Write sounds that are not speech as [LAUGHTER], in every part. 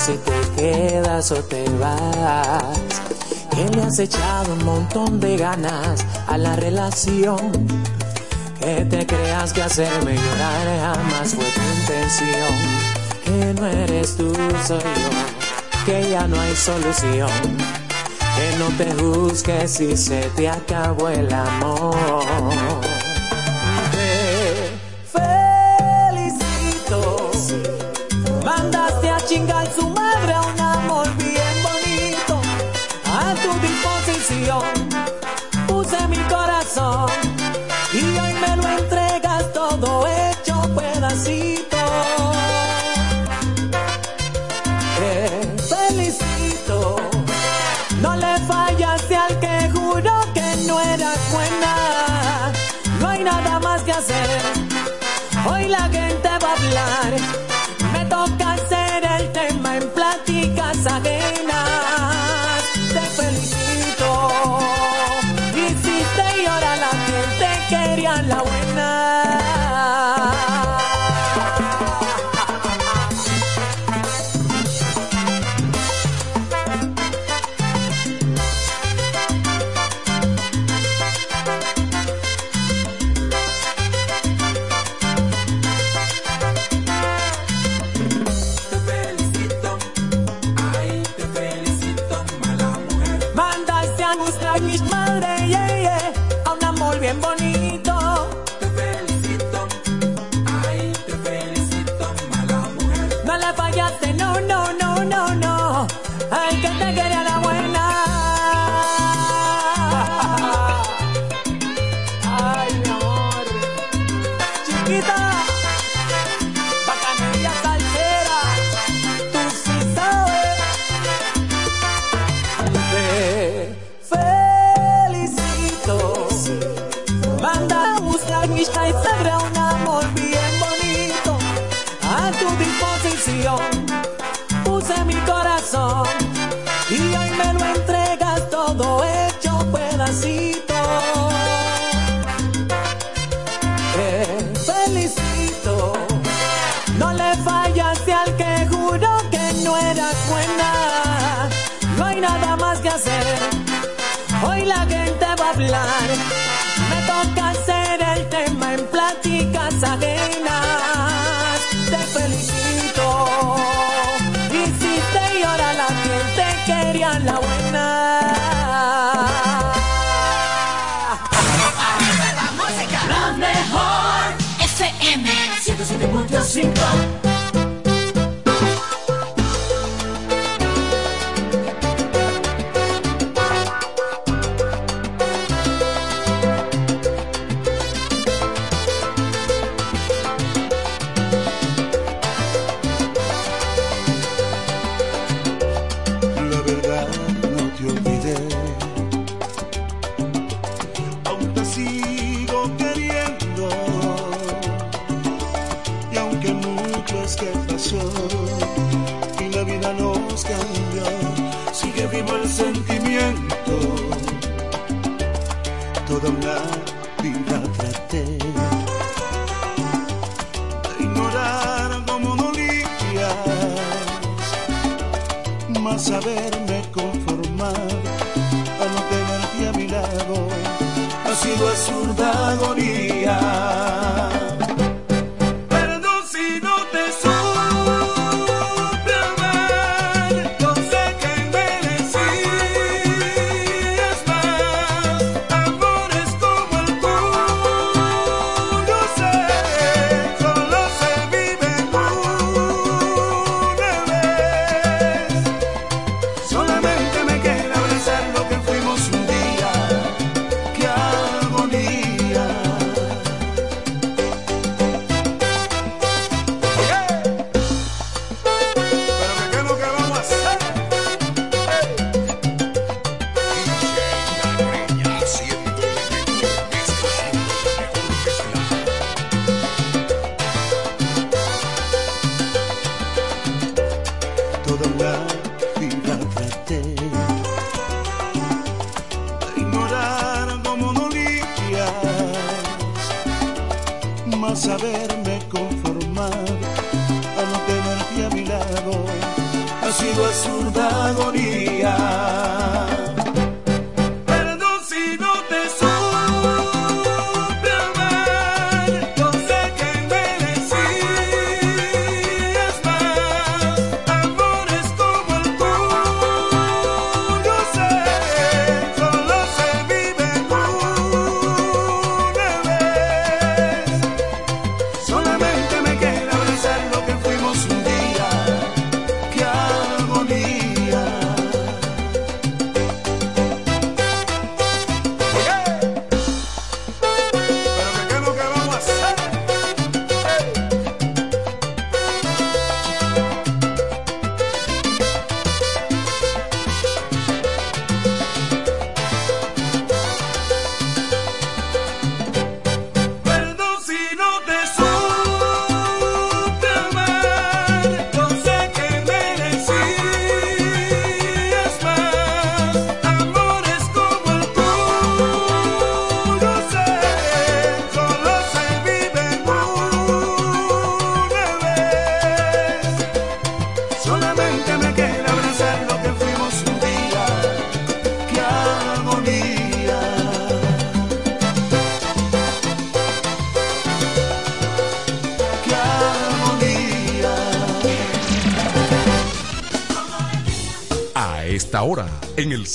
si te quedas o te vas. Que le has echado un montón de ganas a la relación. Que te creas que hacerme llorar jamás fue tu intención. Que no eres tú, soy yo. Que ya no hay solución. Que no te juzgues si se te acabó el amor.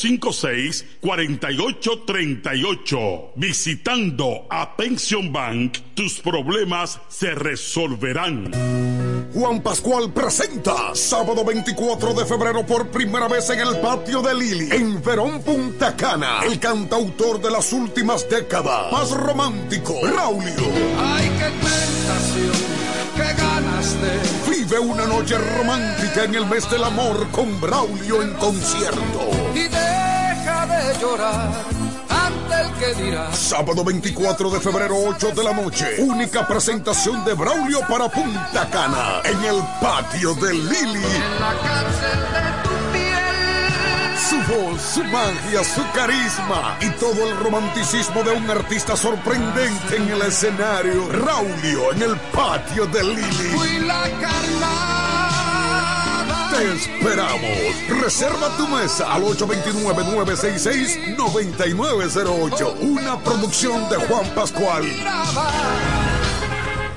809-556-4838. Visitando a Pension Bank, tus problemas se resolverán. Juan Pascual presenta sábado 24 de febrero por primera vez en el patio de Lili, en Verón Punta Cana, el cantautor de las últimas décadas, más romántico, Raulio. Ay, qué tentación, qué ganas de. Vive una noche romántica en el mes del amor con Braulio en concierto. Y deja de llorar ante el que dirá. Sábado 24 de febrero, 8 de la noche. Única presentación de Braulio para Punta Cana en el patio de Lili. En la cárcel de. Su voz, su magia, su carisma y todo el romanticismo de un artista sorprendente en el escenario. Raulio en el patio de Lili. Fui la carnada. Te esperamos. Reserva tu mesa al 829-966-9908. Una producción de Juan Pascual.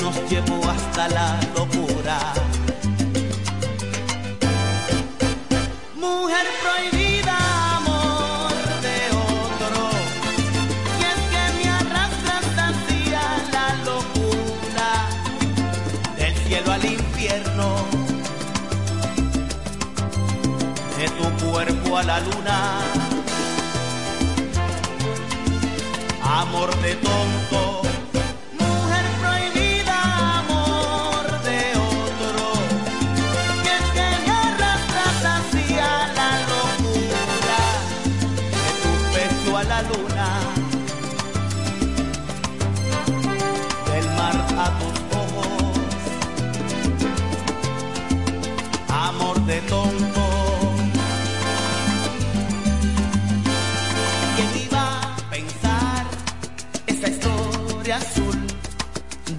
nos llevó hasta la locura. Mujer prohibida, amor de otro, y es que me arrastras hacia la locura, del cielo al infierno, de tu cuerpo a la luna. Amor de tontos.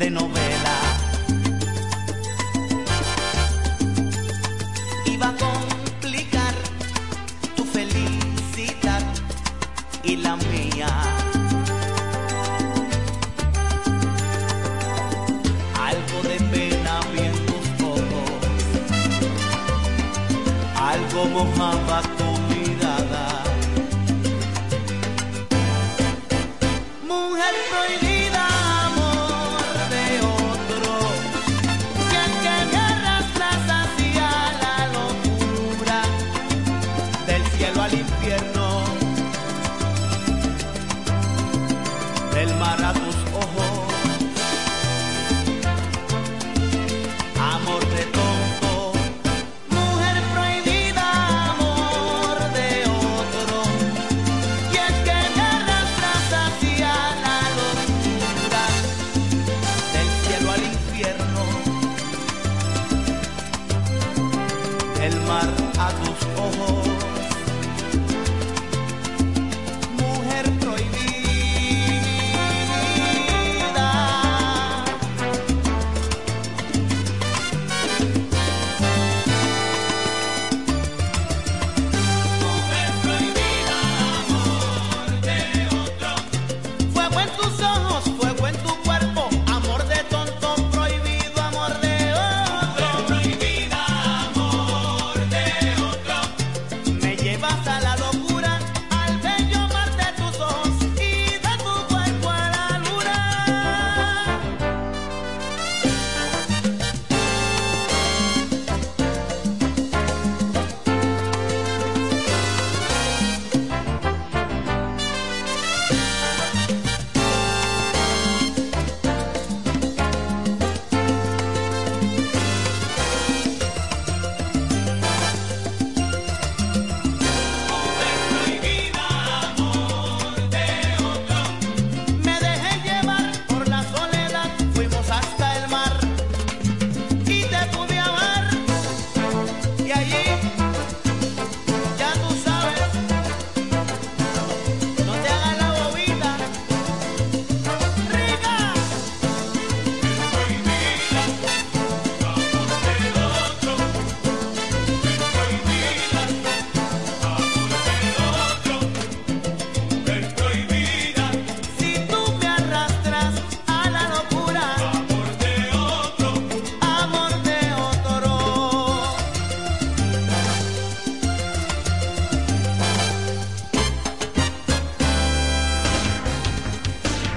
telenovela. Iba a complicar tu felicidad y la mía. Algo de pena vi en tus ojos, algo mojaba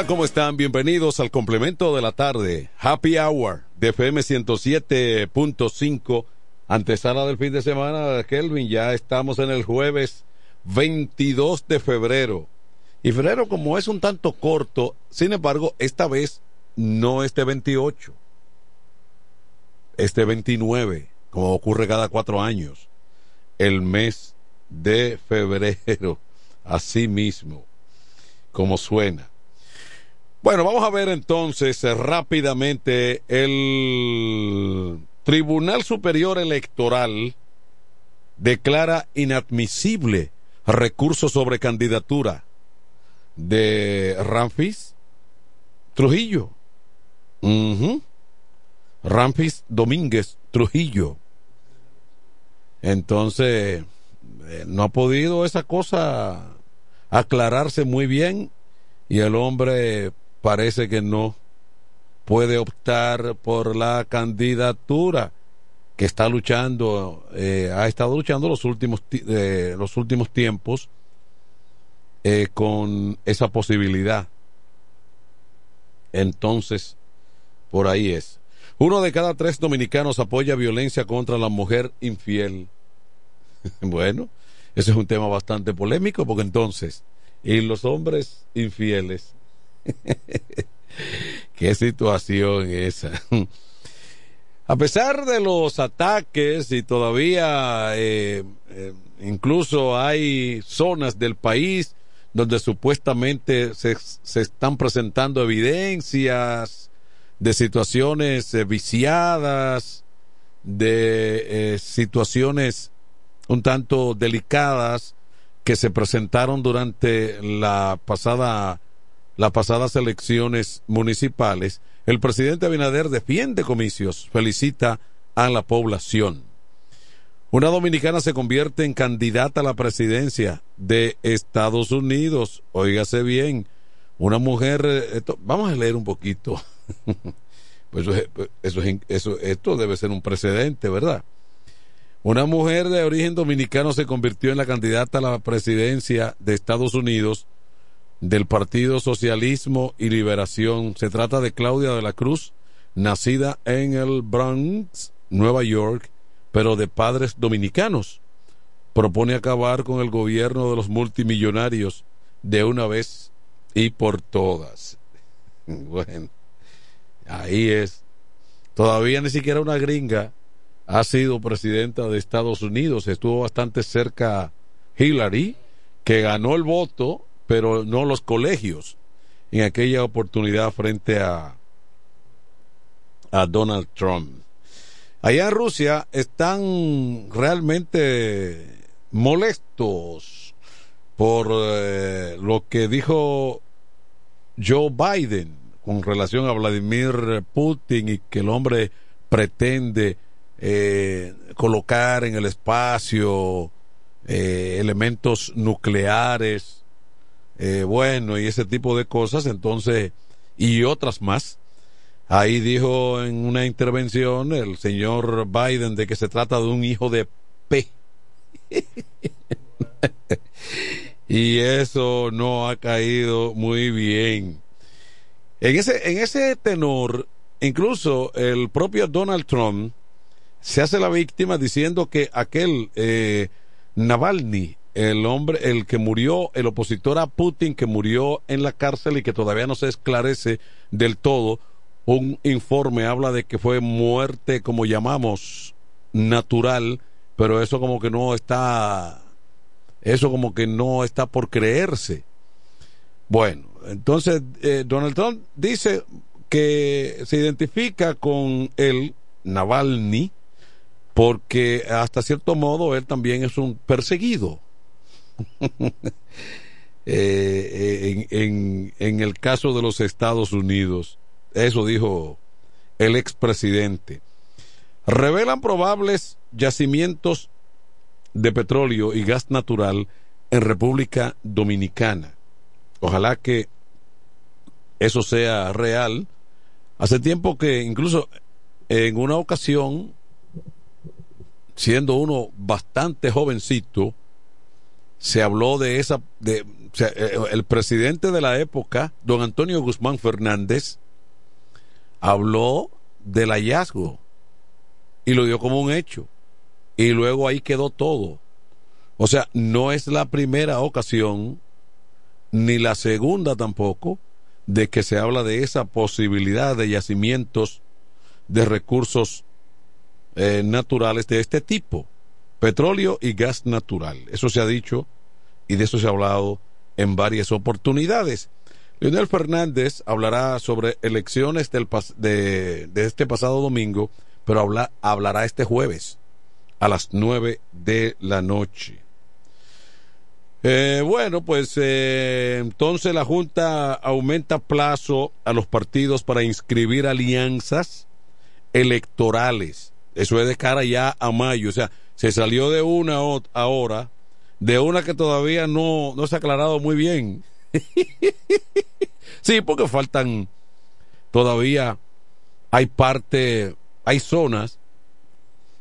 Hola, ¿cómo están? Bienvenidos al complemento de la tarde, Happy Hour de FM 107.5, antesala del fin de semana, Kelvin. Ya estamos en el jueves 22 de febrero. Y febrero, como es un tanto corto, sin embargo, esta vez no este 28, este 29, como ocurre cada cuatro años, el mes de febrero, así mismo, como suena. Bueno, vamos a ver entonces rápidamente el Tribunal Superior Electoral declara inadmisible recurso sobre candidatura de Ramfis Trujillo. Ramfis Domínguez Trujillo. Entonces, eh, no ha podido esa cosa aclararse muy bien y el hombre parece que no puede optar por la candidatura que está luchando, eh, ha estado luchando los últimos, eh, los últimos tiempos eh, con esa posibilidad. Entonces, por ahí es. Uno de cada tres dominicanos apoya violencia contra la mujer infiel. [LAUGHS] bueno, ese es un tema bastante polémico porque entonces, ¿y los hombres infieles? [LAUGHS] Qué situación esa. A pesar de los ataques y todavía eh, eh, incluso hay zonas del país donde supuestamente se, se están presentando evidencias de situaciones eh, viciadas, de situaciones un tanto delicadas que se presentaron durante la pasada las pasadas elecciones municipales, el presidente Abinader defiende comicios, felicita a la población. Una dominicana se convierte en candidata a la presidencia de Estados Unidos. Óigase bien, una mujer, eh, vamos a leer un poquito. [LAUGHS] pues eso, eso, esto debe ser un precedente, ¿verdad? Una mujer de origen dominicano se convirtió en la candidata a la presidencia de Estados Unidos del Partido Socialismo y Liberación. Se trata de Claudia de la Cruz, nacida en el Bronx, Nueva York, pero de padres dominicanos. Propone acabar con el gobierno de los multimillonarios de una vez y por todas. [LAUGHS] Bueno, ahí es. Todavía ni siquiera una gringa ha sido presidenta de Estados Unidos. Estuvo bastante cerca Hillary, que ganó el voto pero no los colegios en aquella oportunidad frente a, a Donald Trump. Allá en Rusia están realmente molestos por eh, lo que dijo Joe Biden con relación a Vladimir Putin y que el hombre pretende eh, colocar en el espacio eh, elementos nucleares eh, bueno, y ese tipo de cosas, entonces, y otras más. Ahí dijo en una intervención el señor Biden de que se trata de un hijo de P. [LAUGHS] y eso no ha caído muy bien. En ese, en ese tenor, incluso el propio Donald Trump se hace la víctima diciendo que aquel eh, Navalny, el hombre, el que murió, el opositor a Putin que murió en la cárcel y que todavía no se esclarece del todo, un informe habla de que fue muerte, como llamamos, natural, pero eso como que no está, eso como que no está por creerse. Bueno, entonces eh, Donald Trump dice que se identifica con el Navalny porque hasta cierto modo él también es un perseguido [LAUGHS] Eh, en, en, el caso de los Estados Unidos. Eso dijo el expresidente. Revelan probables yacimientos de petróleo y gas natural en República Dominicana. Ojalá que eso sea real. Hace tiempo que incluso en una ocasión, siendo uno bastante jovencito, se habló de esa, de, eh, el presidente de la época, don Antonio Guzmán Fernández, habló del hallazgo y lo dio como un hecho. Y luego ahí quedó todo. O sea, no es la primera ocasión, ni la segunda tampoco, de que se habla de esa posibilidad de yacimientos de recursos eh, naturales de este tipo, petróleo y gas natural. Eso se ha dicho y de eso se ha hablado en varias oportunidades. Leonel Fernández hablará sobre elecciones del de, este pasado domingo, pero habla, hablará este jueves a las nueve de la noche. Eh, bueno, pues eh, entonces la Junta aumenta plazo a los partidos para inscribir alianzas electorales. Eso es de cara ya a mayo. O sea, se salió de una ahora, de una que todavía no, no se ha aclarado muy bien. [LAUGHS] sí, porque faltan todavía, hay parte, hay zonas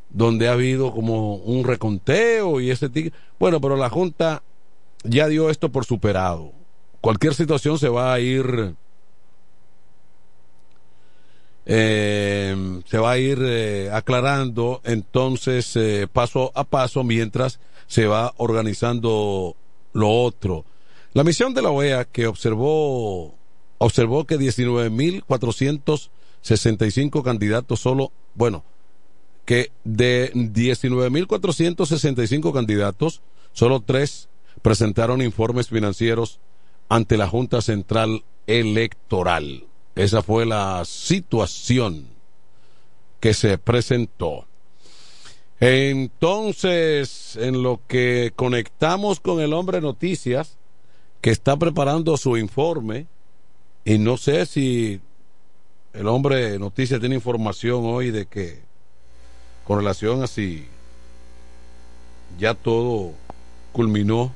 donde ha habido como un reconteo y ese tipo. Bueno, pero la Junta ya dio esto por superado. Cualquier situación se va a ir eh, se va a ir eh, aclarando entonces eh, paso a paso mientras se va organizando lo otro. La misión de la OEA que observó observó que 19.465 candidatos solo, bueno, que de 19.465 candidatos, solo tres presentaron informes financieros ante la Junta Central Electoral. Esa fue la situación que se presentó. Entonces, en lo que conectamos con el hombre noticias, que está preparando su informe, y no sé si el hombre noticias tiene información hoy de que, con relación a si ya todo culminó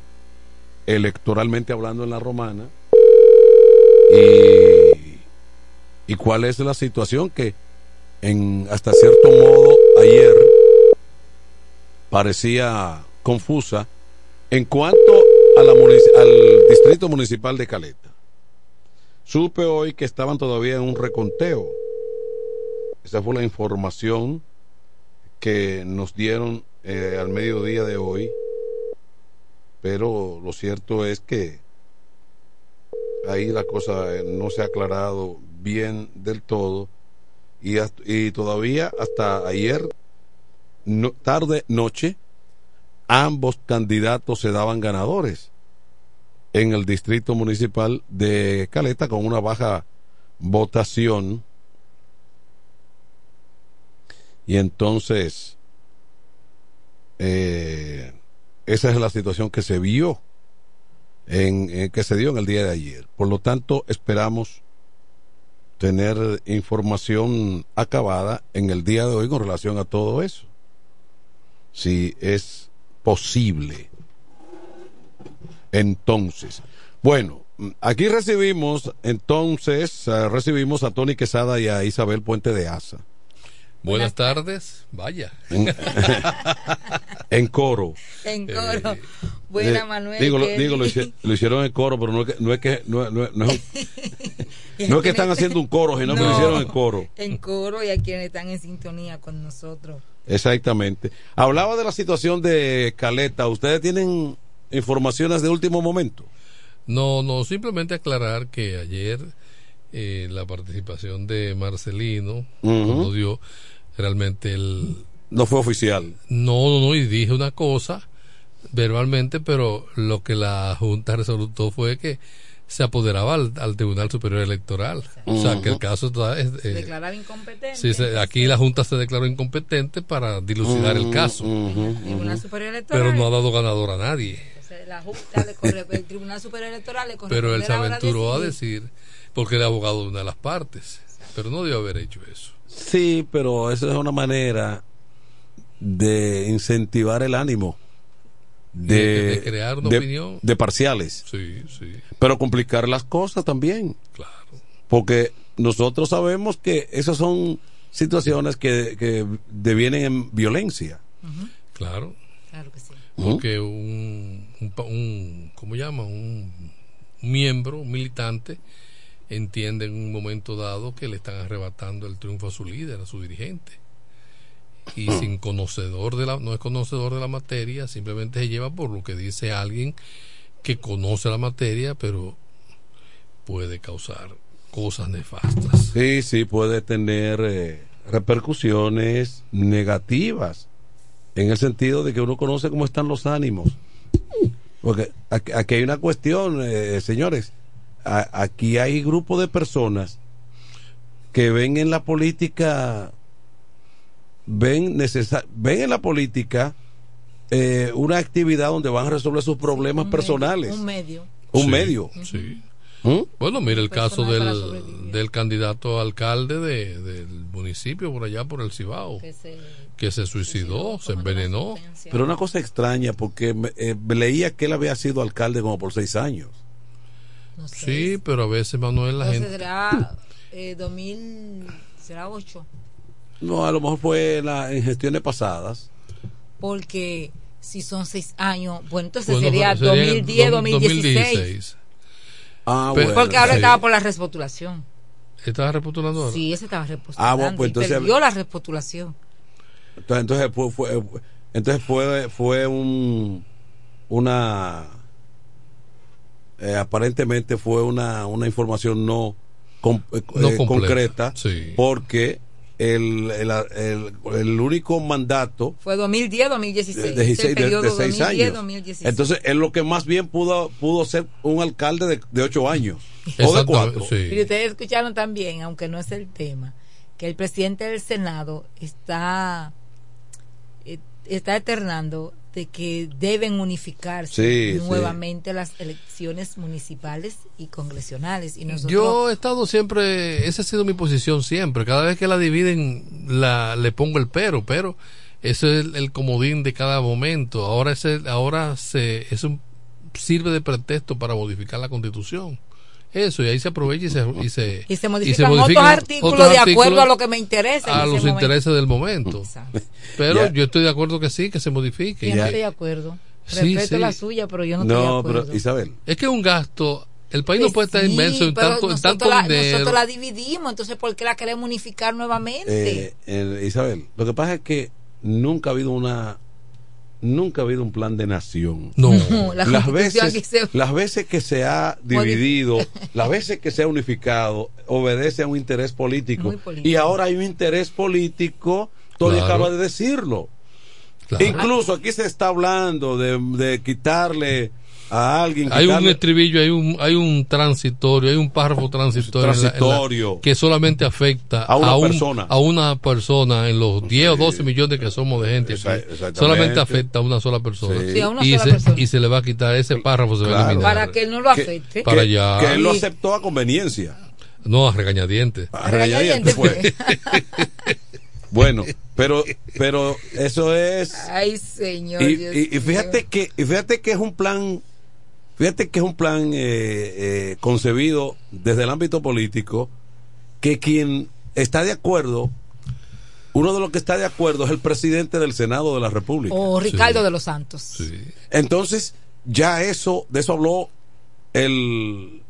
electoralmente hablando en la romana, y y cuál es la situación que en hasta cierto modo ayer parecía confusa en cuanto a la al distrito municipal de Caleta. Supe hoy que estaban todavía en un reconteo. Esa fue la información que nos dieron eh, al mediodía de hoy. Pero lo cierto es que ahí la cosa eh, no se ha aclarado bien del todo. Y, todavía hasta ayer tarde noche ambos candidatos se daban ganadores en el distrito municipal de Caleta con una baja votación. Y entonces eh, esa es la situación que se vio en, que se dio en el día de ayer. Por lo tanto esperamos tener información acabada en el día de hoy con relación a todo eso. Si es posible. Entonces, bueno, aquí recibimos, entonces, eh, recibimos a Tony Quesada y a Isabel Puente de Asa. Buenas tardes, vaya. [LAUGHS] En, coro. En coro. Buena, eh, Manuel. Digo, digo lo, hicieron en coro, pero no es que no es que no, no, no, [LAUGHS] no es que están haciendo un coro, sino que lo hicieron en coro. En coro y a quienes están en sintonía con nosotros. Exactamente. Hablaba de la situación de Caleta. ¿Ustedes tienen informaciones de último momento? No, no, simplemente aclarar que ayer eh, la participación de Marcelino, cuando dio realmente el... No fue oficial. No, no, no, y dije una cosa verbalmente, pero lo que la Junta [LAUGHS] resolutó fue que se apoderaba al, Tribunal Superior Electoral. O sea, que el caso es... Eh, Declarar incompetente. Sí, aquí la Junta se declaró incompetente para dilucidar el caso. Tribunal Superior Electoral. Pero no ha dado ganador a nadie. La Junta le corre, el Tribunal Superior Electoral le Pero él se aventuró a decir, porque era abogado de una de las partes, pero no debió haber hecho eso. Sí, pero eso es una manera de incentivar el ánimo de, crear una opinión de parciales. Sí, sí. Pero complicar las cosas también. Claro. Porque nosotros sabemos que esas son situaciones que, que devienen en violencia. Claro. Claro que sí. porque un, un, pa- un ¿cómo llama? Un miembro, un militante, entiende en un momento dado que le están arrebatando el triunfo a su líder, a su dirigente. Y sin conocedor de la, no es conocedor de la materia, simplemente se lleva por lo que dice alguien que conoce la materia, pero puede causar cosas nefastas. Sí, sí, puede tener eh, repercusiones negativas en el sentido de que uno conoce cómo están los ánimos. Porque aquí, aquí hay una cuestión, eh, señores. A- aquí hay grupos de personas que ven en la política, ven, necesa- ven en la política eh, una actividad donde van a resolver sus problemas personales. Un medio. Un Sí, medio. Sí. ¿Mm? Bueno, mira el caso del, del candidato alcalde de- del municipio por allá por el Cibao, Que se- que se suicidó, se envenenó. Pero una cosa extraña, porque me- eh, leía que él había sido alcalde como por seis años. No sé. Sí, pero a veces, Manuel, la Entonces gente... será eh, 2000, será 8. No, a lo mejor fue en la- en gestiones pasadas. Porque si son 6 años, bueno, entonces Bueno, sería, sería 2010, do- 2016. 2016. Ah, Pe- bueno. Porque ahora Sí. estaba por la respostulación. ¿Estás repostulando ahora? Sí, ese estaba repostulando. Ah, bueno, pues y entonces- perdió la respostulación. Entonces, entonces fue, fue- entonces fue, fue un una eh, aparentemente fue una, una información no, com- eh, No eh, completa, concreta sí. porque el, el, el- el único mandato Fue 2010, 2016. de, de 16 de- periodo de seis 2010, años 2016. entonces es lo que más bien pudo pudo ser un alcalde de, de ocho años o de cuatro sí. Y ustedes escucharon también, aunque no es el tema, que el presidente del Senado está está eternando de que deben unificarse Sí, sí. nuevamente las elecciones municipales y congresionales y nosotros Yo he estado siempre, esa ha sido mi posición siempre. Cada vez que la dividen, la, le pongo el pero, pero ese es el, el comodín de cada momento. Ahora ese, ahora se, es un, sirve de pretexto para modificar la constitución. Eso, y ahí se aprovecha y se, y se, y se modifican, modifican otros artículos otros de acuerdo artículos a lo que me interesa en a ese los momento. intereses del momento. Exacto. Pero Ya. yo estoy de acuerdo que sí, que se modifique. Yo no estoy de acuerdo. Sí, Respeto sí. la suya, pero yo no, estoy de no acuerdo. pero Isabel Es que un gasto, el país no Pues puede estar sí, inmerso en tanto, en nosotros tanto la, dinero. Nosotros la dividimos, entonces ¿por qué la queremos unificar nuevamente? Eh, eh, Isabel, lo que pasa es que nunca ha habido una nunca ha habido un plan de nación. No. La las veces se- las veces que se ha dividido, [LAUGHS] las veces que se ha unificado, obedece a un interés político, Muy político. y ahora hay un interés político, Tony Claro. acaba de decirlo. Claro. Incluso aquí se está hablando de, de quitarle a alguien Hay un estribillo, hay un, hay un transitorio, hay un párrafo transitorio, en la- en la- que solamente afecta A una un- persona. a una persona en los 10 o 12 millones que somos de gente. Solamente afecta a una sola persona. Sí. Sí, a una y, sola se, persona. y se le va a quitar ese párrafo, se va a eliminar. para que él no lo que- afecte. Para que, allá. que él lo aceptó a conveniencia. No, a regañadientes. A regañadientes, Regañadientes. pues. [LAUGHS] Bueno, pero pero eso es Ay, señor. y, Dios y- y fíjate que y fíjate que es un plan fíjate que es un plan eh, eh, concebido desde el ámbito político que quien está de acuerdo uno de los que está de acuerdo es el presidente del Senado de la República. O Ricardo Sí. de los Santos. Sí. Entonces, ya eso, de eso habló el,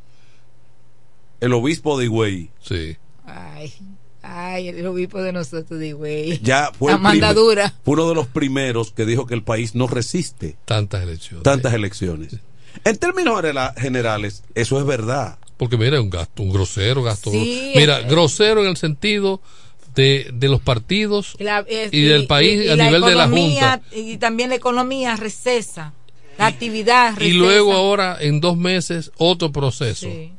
el obispo de Higüey. Sí. Ay, ay, el obispo de nosotros, de güey. Ya fue, La primer- mandadura. fue uno de los primeros que dijo que el país no resiste Tantas elecciones. tantas elecciones. En términos genera- generales, eso es verdad. Porque mira, es un gasto, un grosero gasto. Sí, mira, eh, grosero en el sentido de, de los partidos la- eh, y del país y a la nivel de la Junta. Y también la economía recesa. La actividad recesa. Y luego ahora, en dos meses, otro proceso. Sí.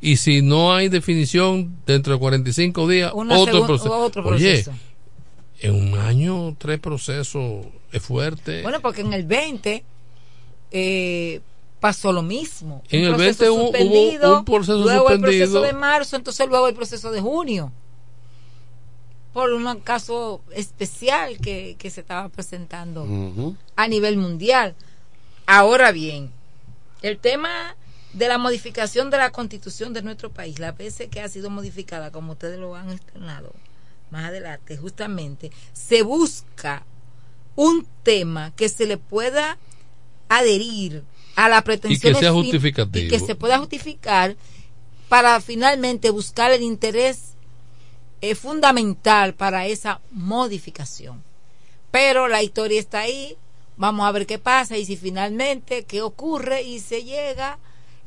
Y si no hay definición dentro de 45 días, otro, segun- proceso. otro Oye, proceso. en un año, tres procesos es fuerte. Bueno, porque en el 20 eh, pasó lo mismo. En Un el proceso 20 hubo- un proceso luego el proceso de marzo, entonces luego el proceso de junio. Por un caso especial que, que se estaba presentando a nivel mundial. Ahora bien, el tema de la modificación de la constitución de nuestro país, las veces que ha sido modificada, como ustedes lo han externado más adelante, justamente, se busca un tema que se le pueda adherir a la pretensión sea justificativo. y que se pueda justificar para finalmente buscar el interés eh, fundamental para esa modificación. Pero la historia está ahí, vamos a ver qué pasa y si finalmente qué ocurre y se llega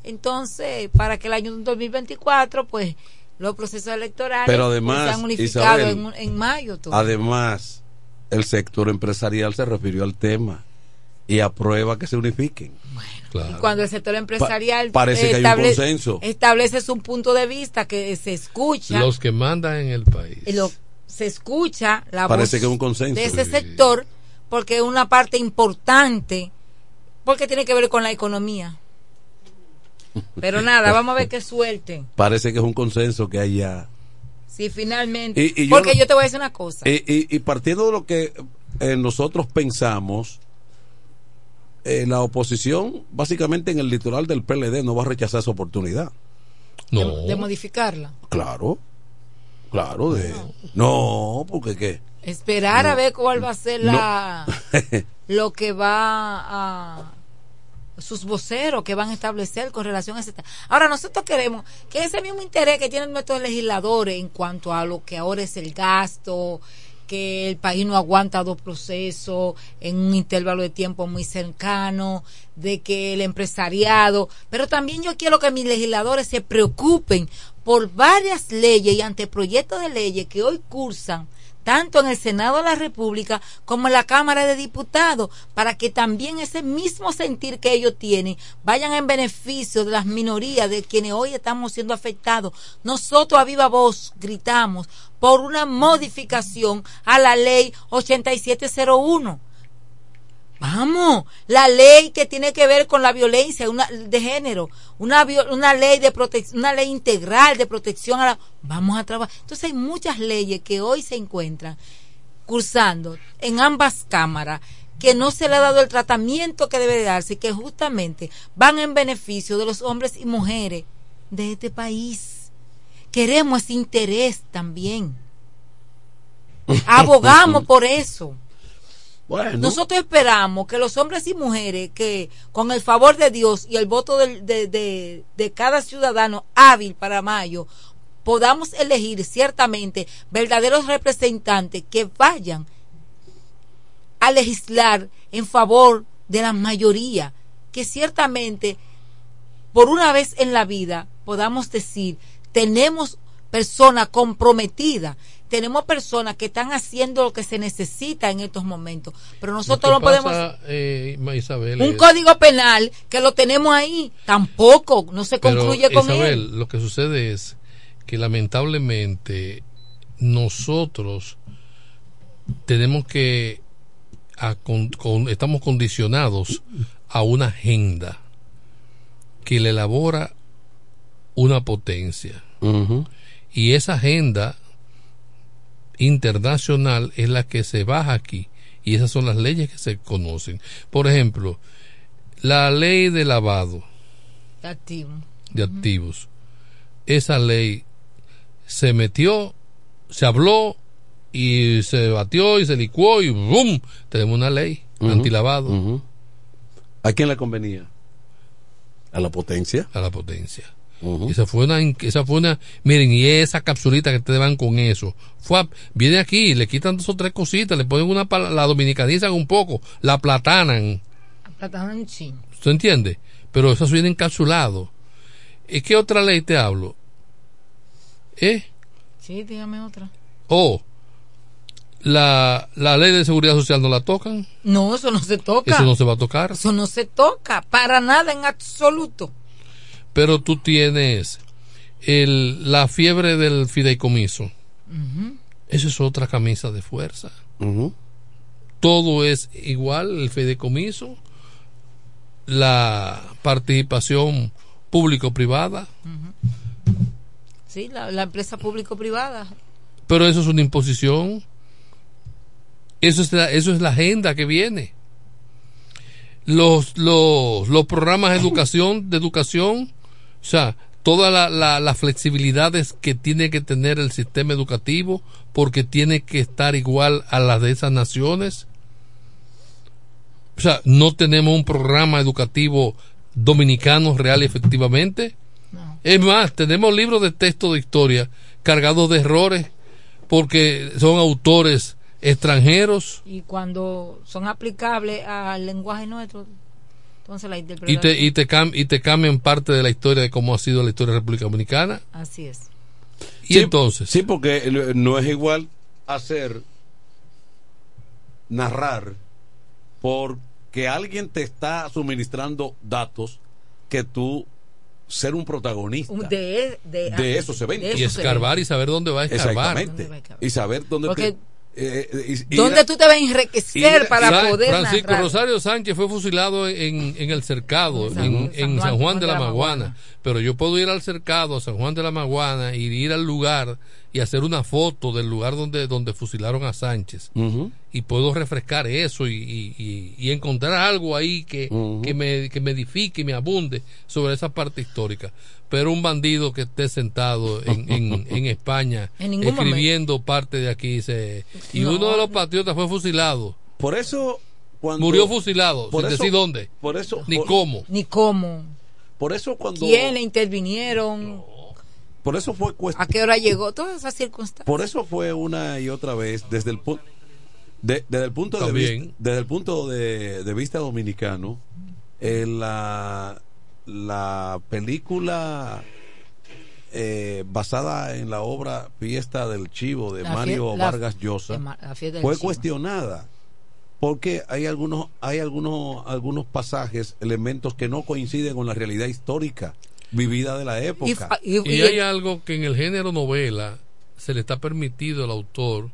entonces para que el año 2024 pues los procesos electorales Pero pues, además, sean unificados Isabel, en, en mayo. todo. Además, el sector empresarial se refirió al tema y aprueba que se unifiquen. Y cuando el sector empresarial Pa- parece que hay un consenso. establece su punto de vista que se escucha Los que mandan en el país. lo- se escucha la Parece voz que un consenso. de ese Sí. sector porque es una parte importante porque tiene que ver con la economía pero [LAUGHS] nada vamos a ver qué suerte Parece que es un consenso que hay ya. si finalmente Y- y yo porque yo te voy a decir una cosa Y, y- y partiendo de lo que eh, nosotros pensamos, eh, la oposición, básicamente en el litoral del PLD, no va a rechazar esa oportunidad. de, de modificarla Claro, claro, de. No, porque qué. esperar a No. ver cuál va a ser No. la [LAUGHS] lo que va a sus voceros que van a establecer con relación a ese tema. Ahora nosotros queremos que ese mismo interés que tienen nuestros legisladores en cuanto a lo que ahora es el gasto, que el país no aguanta dos procesos en un intervalo de tiempo muy cercano, de que el empresariado, pero también yo quiero que mis legisladores se preocupen por varias leyes y anteproyectos de leyes que hoy cursan tanto en el Senado de la República como en la Cámara de Diputados, para que también ese mismo sentir que ellos tienen vayan en beneficio de las minorías, de quienes hoy estamos siendo afectados. Nosotros a viva voz gritamos por una modificación a la ley 8701. Vamos, la ley que tiene que ver con la violencia una, de género, una, una ley de protección, una ley integral de protección a la... Vamos a trabajar. Entonces hay muchas leyes que hoy se encuentran cursando en ambas cámaras que no se le ha dado el tratamiento que debe de darse y que justamente van en beneficio de los hombres y mujeres de este país. Queremos ese interés también. [LAUGHS] Abogamos por eso. Nosotros esperamos que los hombres y mujeres que con el favor de Dios y el voto del- de, de- de cada ciudadano hábil para mayo podamos elegir ciertamente verdaderos representantes que vayan a legislar en favor de la mayoría, que ciertamente por una vez en la vida podamos decir, tenemos personas comprometidas, tenemos personas que están haciendo lo que se necesita en estos momentos, pero nosotros no podemos... eh, Isabel, un es- código penal que lo tenemos ahí, tampoco, no se Pero, concluye con Isabel, él. lo que sucede es que lamentablemente nosotros tenemos que a con- con- estamos condicionados a una agenda que le elabora una potencia y esa agenda internacional es la que se baja aquí y esas son las leyes que se conocen por ejemplo la ley de lavado Activo. de activos. Esa ley se metió, se habló y se batió y se licuó y ¡boom! Tenemos una ley Ujú, antilavado ¿A quién le convenía? ¿A la potencia? a la potencia. Esa fue una, esa fue una, miren, y esa capsulita que te van con eso, fue viene aquí, le quitan dos o tres cositas, le ponen una, la dominicanizan un poco, la platanan, en chin. ¿Usted entiende? Pero eso viene encapsulado. ¿Y qué otra ley te hablo? ¿Eh? Sí, dígame otra. Oh, la, la ley de seguridad social no la tocan. No, eso no se toca. Eso no se va a tocar. Eso no se toca, para nada en absoluto. Pero tú tienes el, la fiebre del fideicomiso. Eso es otra camisa de fuerza. Todo es igual, el fideicomiso, la participación público-privada, Sí, la, la empresa público-privada. pero eso es una imposición. Eso es la, eso es la agenda que viene. Los, los, los programas de educación, de educación, o sea, todas la- la- las flexibilidades que tiene que tener el sistema educativo, porque tiene que estar igual a las de esas naciones. O sea, no tenemos un programa educativo dominicano real y efectivamente. Es más, tenemos libros de texto de historia cargados de errores porque son autores extranjeros Y cuando son aplicables al lenguaje nuestro, entonces la y te, y, te cam- y te cambian parte de la historia de cómo ha sido la historia de la República Dominicana. Así es. Y Sí, entonces, Sí, porque no es igual hacer, narrar, porque alguien te está suministrando datos que tú ser un protagonista De, de, de esos eventos. y escarbar y saber dónde va a escarbar. Exactamente. Y saber dónde Porque- te- eh, eh, y- y- ¿Dónde tú te vas a enriquecer para poder Francisco narrar? Rosario Sánchez fue fusilado en, en el cercado, En San- en, en San en San Juan- Juan de la Maguana. Pero yo puedo ir al cercado, a San Juan de la Maguana, y ir al lugar y hacer una foto del lugar donde, donde fusilaron a Sánchez. Y puedo refrescar eso y, y- y- y encontrar algo ahí que, que, me, que me edifique y me abunde sobre esa parte histórica. Pero un bandido que esté sentado en, [LAUGHS] en, en España En escribiendo parte de aquí se, y No, uno de los patriotas fue fusilado. Por eso cuando Murió fusilado, por sin eso- decir dónde, Por eso ni por, cómo. Ni cómo. por eso cuando ¿Quiénes intervinieron? Por eso fue ¿A qué hora llegó? Todas esas circunstancias. Por eso fue una y otra vez desde el punto de- desde el punto de También. vista desde el punto de, de vista dominicano eh, la la película eh, basada en la obra Fiesta del Chivo de La fie- Mario la- Vargas Llosa fue Chivo. cuestionada porque hay algunos hay algunos algunos pasajes elementos que no coinciden con la realidad histórica vivida de la época Y fa- y- Y y- hay algo que en el género novela se le está permitido al autor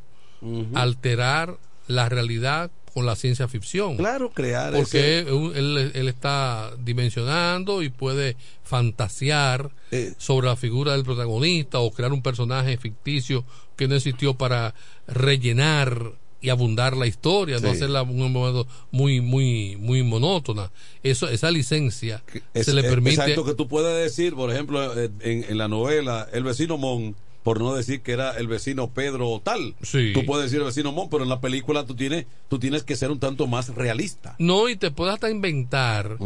alterar la realidad con la ciencia ficción. claro crear Porque ese- él, él- él está dimensionando y puede fantasear Eh. sobre la figura del protagonista o crear un personaje ficticio que no existió para rellenar y abundar la historia, no hacerla un modo muy muy muy monótona. Eso esa licencia Es- se le es- permite Exacto, que tú puedes decir, por ejemplo, eh, en, en la novela, el vecino Mon, por no decir que era el vecino Pedro o tal. Sí. Tú puedes decir el vecino Mon, pero en la película tú tienes, tú tienes que ser un tanto más realista. No, y te puedes hasta inventar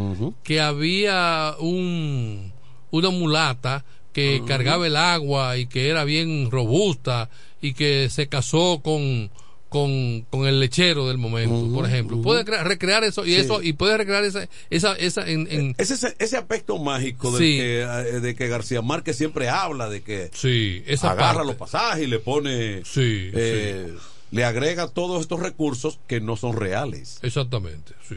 que había un una mulata que cargaba el agua y que era bien robusta y que se casó con con, con el lechero del momento, por ejemplo. Puede crea- recrear eso y Sí. eso y puede recrear esa esa esa en, en- Ese, ese, ese aspecto mágico Sí. que, eh, de que García Márquez siempre habla, de que sí, esa agarra parte. los pasajes y le pone, Sí, eh, le agrega todos estos recursos que no son reales. Exactamente, sí.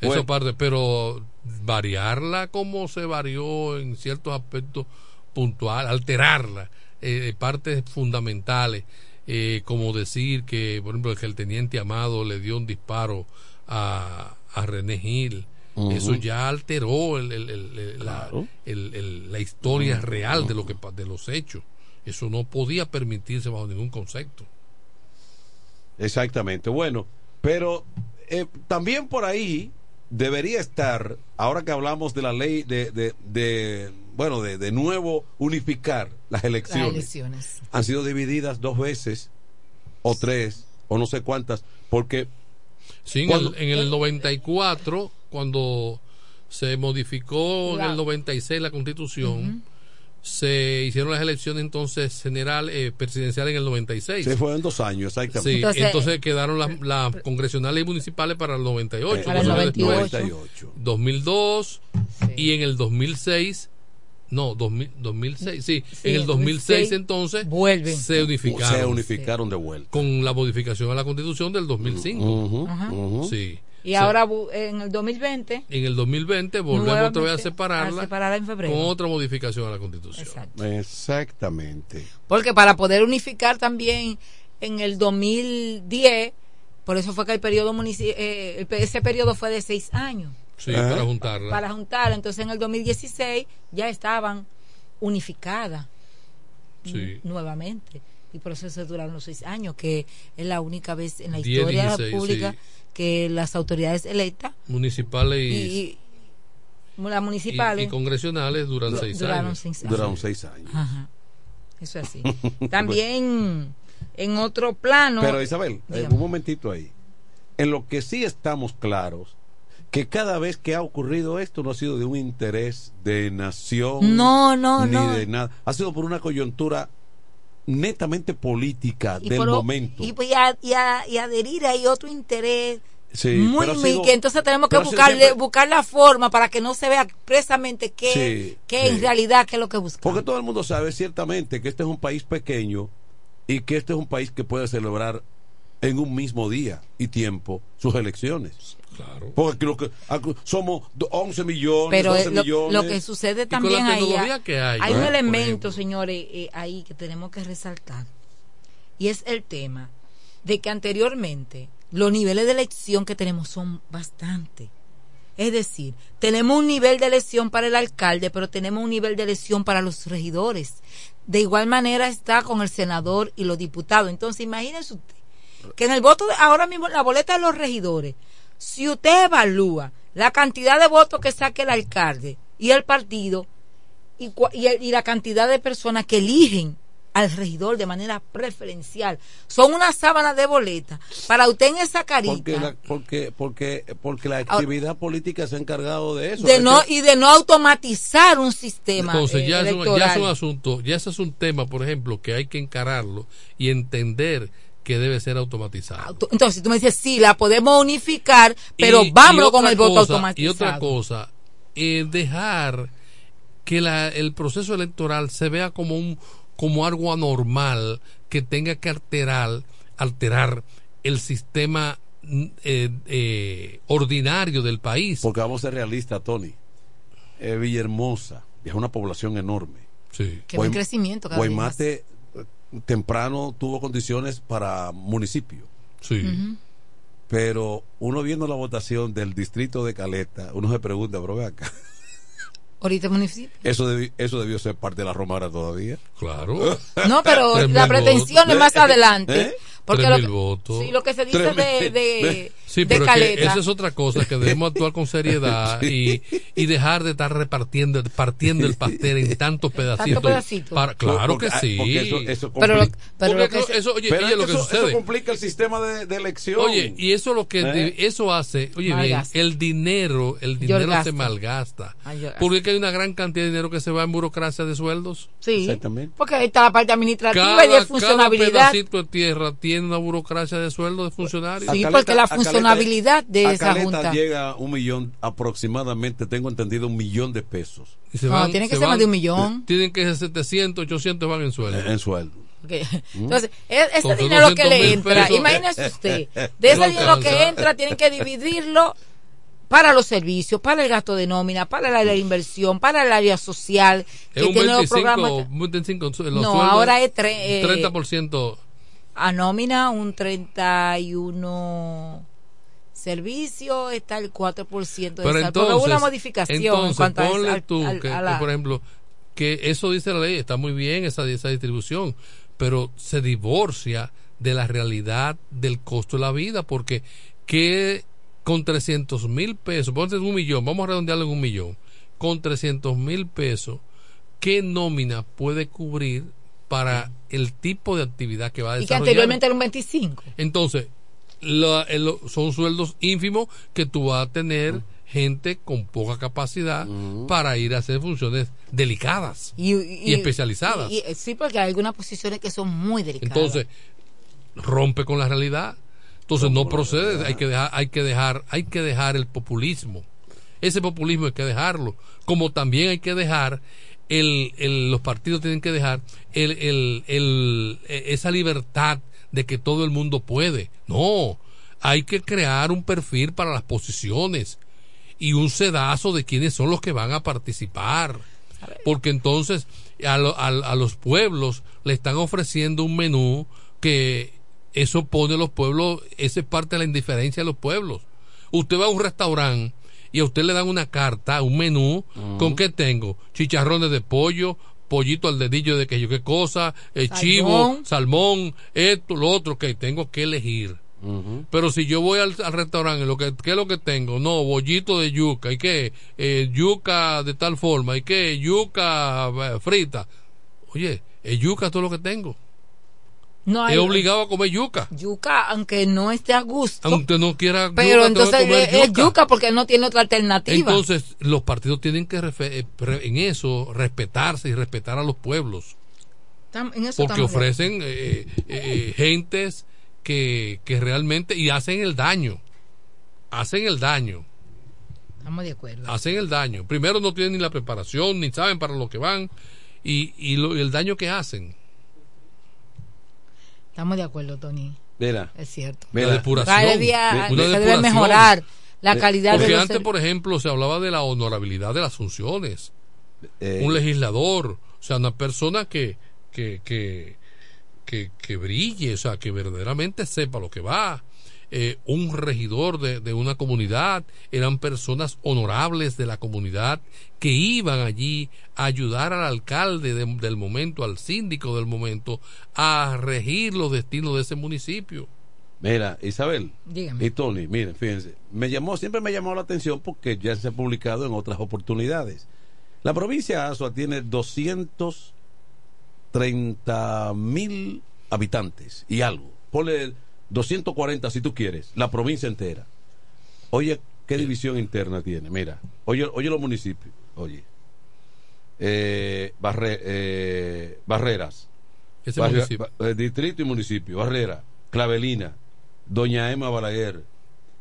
Bueno. Esa parte, pero variarla como se varió en ciertos aspectos puntuales, alterarla, eh, partes fundamentales, eh, como decir que, por ejemplo, que el teniente Amado le dio un disparo a, a René Gil. Eso ya alteró el- el- el- la, la historia real de lo que de los hechos. Eso no podía permitirse bajo ningún concepto. Exactamente. Bueno, pero eh, también por ahí debería estar, ahora que hablamos de la ley de, de, de, bueno, de, de nuevo unificar las Las elecciones. elecciones. Han sido divididas dos veces, o tres, o no sé cuántas, porque Sí, en, Cuando- el, en el 94, cuando se modificó en La- el 96 la constitución, se hicieron las elecciones entonces general eh, presidenciales en el 96. se fueron dos años, exactamente. Sí, entonces, Entonces- quedaron las, las congresionales y municipales para el 98. Para el entonces, 98. 98. 2002 Sí. y en el 2006 no 2000, 2006 sí, Sí, en el 2006 2006 entonces vuelven. se unificaron Se unificaron de vuelta. con la modificación a la constitución del 2005 Ujú, Ajá. ujú. sí Y Sí. ahora bu- en el 2020 en el 2020 volvemos otra vez a separarla a separarla en febrero. con otra modificación a la constitución Exacto. Exactamente. Porque para poder unificar también en el 2010, por eso fue que el periodo eh, el pe- ese periodo fue de seis años sí Ajá. para juntarla para juntar. Entonces en el 2016 ya estaban unificadas Sí. nuevamente. Y por eso se duraron los seis años, que es la única vez en la 10, historia de la 16, República sí. que las autoridades electas municipales y, las municipales y congresionales duran du- seis duraron años seis años. Duraron seis años. Ajá. Eso es así. [LAUGHS] También en otro plano. Pero Isabel, eh, un momentito ahí. En lo que sí estamos claros, que cada vez que ha ocurrido esto no ha sido de un interés de nación, No, no, ni no. de nada, ha sido por una coyuntura netamente política Y del por- momento. Y, y a- y a- y adherir hay otro interés Sí, muy, muy- sido- que entonces tenemos que buscarle, siempre- buscar la forma para que no se vea expresamente qué, Sí, qué sí. en realidad qué es lo que buscamos. Porque todo el mundo sabe ciertamente que este es un país pequeño y que este es un país que puede celebrar en un mismo día y tiempo sus elecciones. Claro. Porque lo que, somos do- 11 millones, Pero 12 eh, lo, millones. lo que sucede también ahí, que hay, un elemento, señores, eh, ahí que tenemos que resaltar. Y es el tema de que anteriormente los niveles de elección que tenemos son bastante. Es decir, tenemos un nivel de elección para el alcalde, pero tenemos un nivel de elección para los regidores. De igual manera está con el senador y los diputados. Entonces, imagínense usted que en el voto de, ahora mismo en la boleta de los regidores, si usted evalúa la cantidad de votos que saque el alcalde y el partido y, la cantidad de personas que eligen al regidor de manera preferencial, son una sábana de boleta para usted en esa carita Porque la, porque, porque, porque la actividad política se ha encargado de eso. de no y de no automatizar un sistema Entonces eh, ya, es un, ya electoral. es un asunto, ya ese es un tema, por ejemplo, que hay que encararlo y entender que debe ser automatizado. Entonces tú me dices, sí, la podemos unificar, pero Y- vámonos y con el voto cosa- automatizado. Y otra cosa, eh, dejar que la- el proceso electoral se vea como un como algo anormal que tenga que alterar alterar el sistema mm, eh, eh, ordinario del país. Porque vamos a ser realistas, Tony. Eh, Villahermosa es una población enorme. Sí. Que en crecimiento cada vez Guaymate temprano tuvo condiciones para municipio. Sí. Pero uno viendo la votación del distrito de Caleta, uno se pregunta, pero ve acá, [LAUGHS] Ahorita municipio. ¿eso, debi- ¿eso debió ser parte de la Romana todavía? Claro. No, pero [LAUGHS] la pretensión es más [LAUGHS] adelante. ¿Eh? Porque lo que, votos. sí, lo que se dice de, de, Sí, de pero es que Caleta. esa es otra cosa, que debemos actuar con seriedad [LAUGHS] y, y dejar de estar repartiendo, partiendo el pastel en tantos pedacitos. pedacitos. Para- claro Porque- que sí. porque eso- eso Pero lo- pero que eso, oye, Pero oye, es lo que que eso, sucede. eso complica el sistema de, de elección. Oye, y eso lo que ¿Eh? eso hace, oye bien, el dinero, el dinero se malgasta. Porque hay una gran cantidad de dinero que se va en burocracia de sueldos. Sí, Exactamente. porque ahí está la parte administrativa Cada, y de cada funcionabilidad. pedacito de tierra tiene una burocracia de sueldo de funcionarios. Sí, A porque la a funcionabilidad de a esa junta. llega un millón, aproximadamente, tengo entendido, un millón de pesos Y se No, tiene que se ser más de un millón. Tienen que ser 700, 800 van en sueldo. en sueldo. Ok. Entonces, e- ese Entonces, dinero que 200 le entra, pesos. imagínese usted, de ese No dinero que entra, tienen que dividirlo para los servicios, para el gasto de nómina, para el área de inversión, para el área social, Es que un tiene los 25, programas. un 25 los No, sueldos, ahora es tre- eh, 30%. A nómina, un 31 servicio, está el 4% de Pero sal- porque hubo entonces, una modificación en cuanto ponle tú al- que, a que, la- por ejemplo, que eso dice la ley, está muy bien esa, esa distribución, pero se divorcia de la realidad del costo de la vida, porque que con 300 mil pesos, ponte en un millón, vamos a redondearlo en un millón, con 300 mil pesos, ¿qué nómina puede cubrir para el tipo de actividad que va a y que desarrollar? anteriormente era un 25. Entonces, la- el- son sueldos ínfimos que tú vas a tener gente con poca capacidad para ir a hacer funciones delicadas Y, y especializadas. y- y- sí, porque hay algunas posiciones que son muy delicadas. Entonces, rompe con la realidad. Entonces no procede, hay que dejar, hay que dejar, hay que dejar el populismo. Ese populismo hay que dejarlo. Como también hay que dejar el, el- los partidos tienen que dejar el, el- el- e- esa libertad de que todo el mundo puede. No, hay que crear un perfil para las posiciones y un sedazo de quiénes son los que van a participar. Porque entonces a, lo- a- a los pueblos le están ofreciendo un menú que eso pone a los pueblos, esa es parte de la indiferencia de los pueblos. Usted va a un restaurante y a usted le dan una carta, un menú, ¿con qué tengo? Chicharrones de pollo, pollito al dedillo de que yo qué cosa, eh, Salmón. chivo, salmón, esto, lo otro, que tengo que elegir. Pero si yo voy al, al restaurante, lo que, ¿qué es lo que tengo? No, bollito de yuca. ¿Y qué? Eh, yuca de tal forma. ¿Y qué? Yuca eh, frita. Oye, es yuca todo lo que tengo. No hay- es obligado a comer yuca. Yuca, aunque no esté a gusto. Aunque no quiera yuca, pero entonces comer es, es yuca porque no tiene otra alternativa. Entonces, los partidos tienen que eh, en eso respetarse y respetar a los pueblos. Tam- en eso Porque ofrecen eh, eh, gentes que, que realmente y hacen el daño. Hacen el daño. Estamos de acuerdo. Hacen el daño. Primero no tienen ni la preparación, ni saben para lo que van y, y lo- y el daño que hacen. Estamos de acuerdo, Tony. Mira. Es cierto. La depuración. Cada día Una se debe mejorar la calidad Porque de los antes, ser- por ejemplo, se hablaba de la honorabilidad de las funciones. Eh, un legislador, o sea, una persona que, que, que, que, que brille, o sea, que verdaderamente sepa lo que va. Eh, un regidor de, de una comunidad, eran personas honorables de la comunidad que iban allí a ayudar al alcalde de- del momento, al síndico del momento, a regir los destinos de ese municipio. Mira, Isabel Dígame. y Tony, miren, fíjense, me llamó, siempre me llamó la atención porque ya se ha publicado en otras oportunidades. La provincia de Azua tiene 230 mil habitantes y algo. Ponle 240 si tú quieres, la provincia entera. Oye, ¿qué división interna tiene? Mira, oye, oye los municipios, oye. Eh, Barre- eh, Barreras, Ese Barrio- municipio. ba- eh, distrito y municipio, Barrera, Clavelina, Doña Emma Balaguer,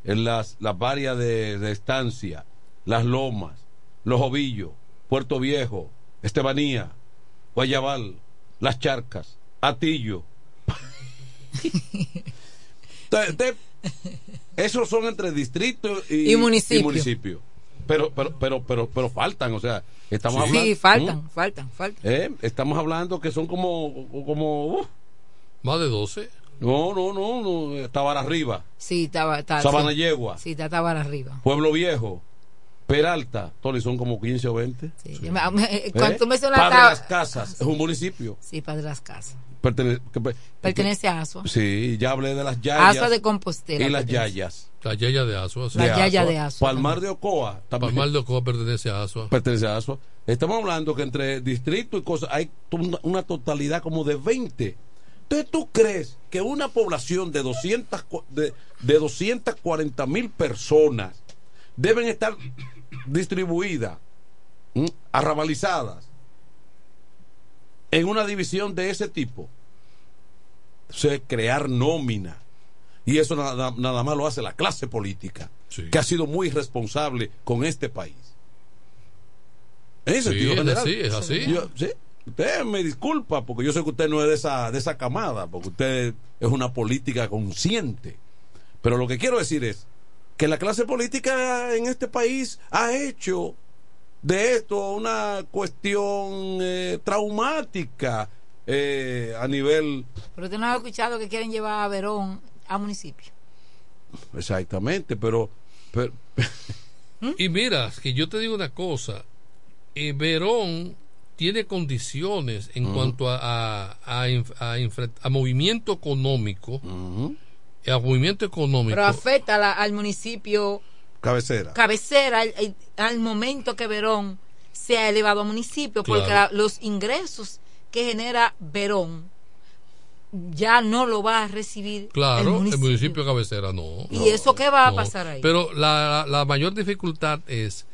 en las, las varias de, de estancia, Las Lomas, Los Ovillos, Puerto Viejo, Estebanía, Guayabal, Las Charcas, Atillo. [LAUGHS] Te- te- esos son entre distrito y, Y municipio. municipio. Pero, pero, pero, pero, pero faltan, o sea, estamos Sí, hablando. faltan, ¿Mm? faltan, faltan. Eh, Estamos hablando que son como, como uf. Más de 12. No, no, no, no, estaba arriba. Sí, estaba. estaba Sabana sí. Yegua. Sí, está- estaba arriba. Pueblo Viejo, Peralta, Tony, son como 15 o 20. Sí. Cuando ¿Eh? tú mencionas Padre Las Casas, es un municipio. Sí, Padre Las Casas. Pertene- que pe- Pertenece a Asua. Sí, ya hablé de las yayas. Asua de Compostela. Y las pertenece. yayas. La Yaya de Asua. sí. La Yaya de Asua. Palmar de Ocoa. también Palmar de Ocoa pertenece a Asua. Pertenece a Asua. Estamos hablando que entre distrito y cosas hay una, totalidad como de 20. Entonces, ¿tú crees que una población de 200, cu- de, de 240 mil personas deben estar distribuidas, ¿m? arrabalizadas, en una división de ese tipo? Eso es crear nómina. Y eso nada, nada más lo hace la clase política, que ha sido muy responsable con este país. En ese Sí, sentido es general. así, es así. Yo- sí, usted me disculpa porque yo sé que usted no es de esa, de esa camada, porque usted es una política consciente. Pero lo que quiero decir es que la clase política en este país ha hecho de esto una cuestión eh, traumática eh, a nivel Pero usted no ha escuchado que quieren llevar a Verón a municipio. exactamente, pero, pero Y mira, que yo te digo una cosa, eh, Verón tiene condiciones en cuanto a, a, a inf- a infra- a movimiento económico, a movimiento económico. Pero afecta la- al municipio cabecera. cabecera al, al- momento que Verón se ha elevado a municipio, porque la- los ingresos que genera Verón ya no lo va a recibir Claro, el el municipio. municipio, cabecera no. ¿Y eso qué va a pasar ahí? Pero la, la mayor dificultad es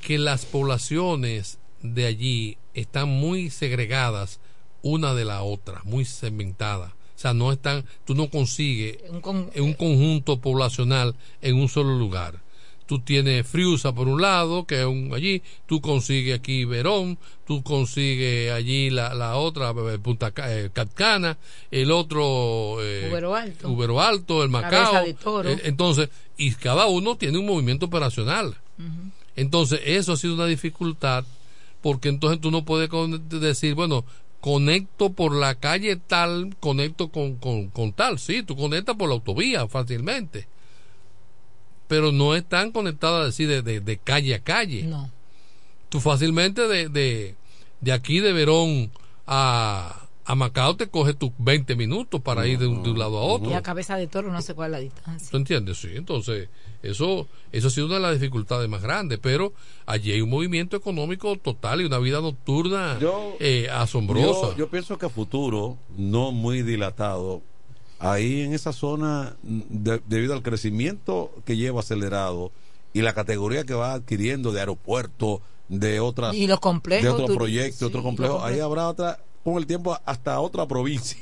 que las poblaciones de allí están muy segregadas una de la otra, muy segmentadas. O sea, no están, tú no consigues Un con- un conjunto poblacional en un solo lugar. Tú tienes Friusa por un lado, que es un allí, tú consigues aquí Verón, tú consigues allí la, la otra, eh, Punta eh, Catcana, el otro eh, Ubero Alto. Ubero Alto, el Macao. De Toro. Eh, entonces, y cada uno tiene un movimiento operacional. Entonces, eso ha sido una dificultad, porque entonces tú no puedes decir, bueno, conecto por la calle tal, conecto con, con, con tal. Sí, tú conectas por la autovía fácilmente. Pero no están conectadas así de, de, de calle a calle. No. Tú fácilmente de, de, de aquí de Verón a, A Macao te coge tus 20 minutos para ir de un, de un lado a otro. Y a cabeza de toro no sé cuál es la distancia. ¿Tú entiendes? Sí, entonces eso, eso ha sido una de las dificultades más grandes, pero allí hay un movimiento económico total y una vida nocturna eh, asombrosa. Yo, yo pienso que a futuro, no muy dilatado, ahí en esa zona, de- debido al crecimiento que lleva acelerado y la categoría que va adquiriendo de aeropuerto, de otras Y los complejos de otros turi- proyectos, sí, otros los complejos, ahí habrá otra con el tiempo hasta otra provincia.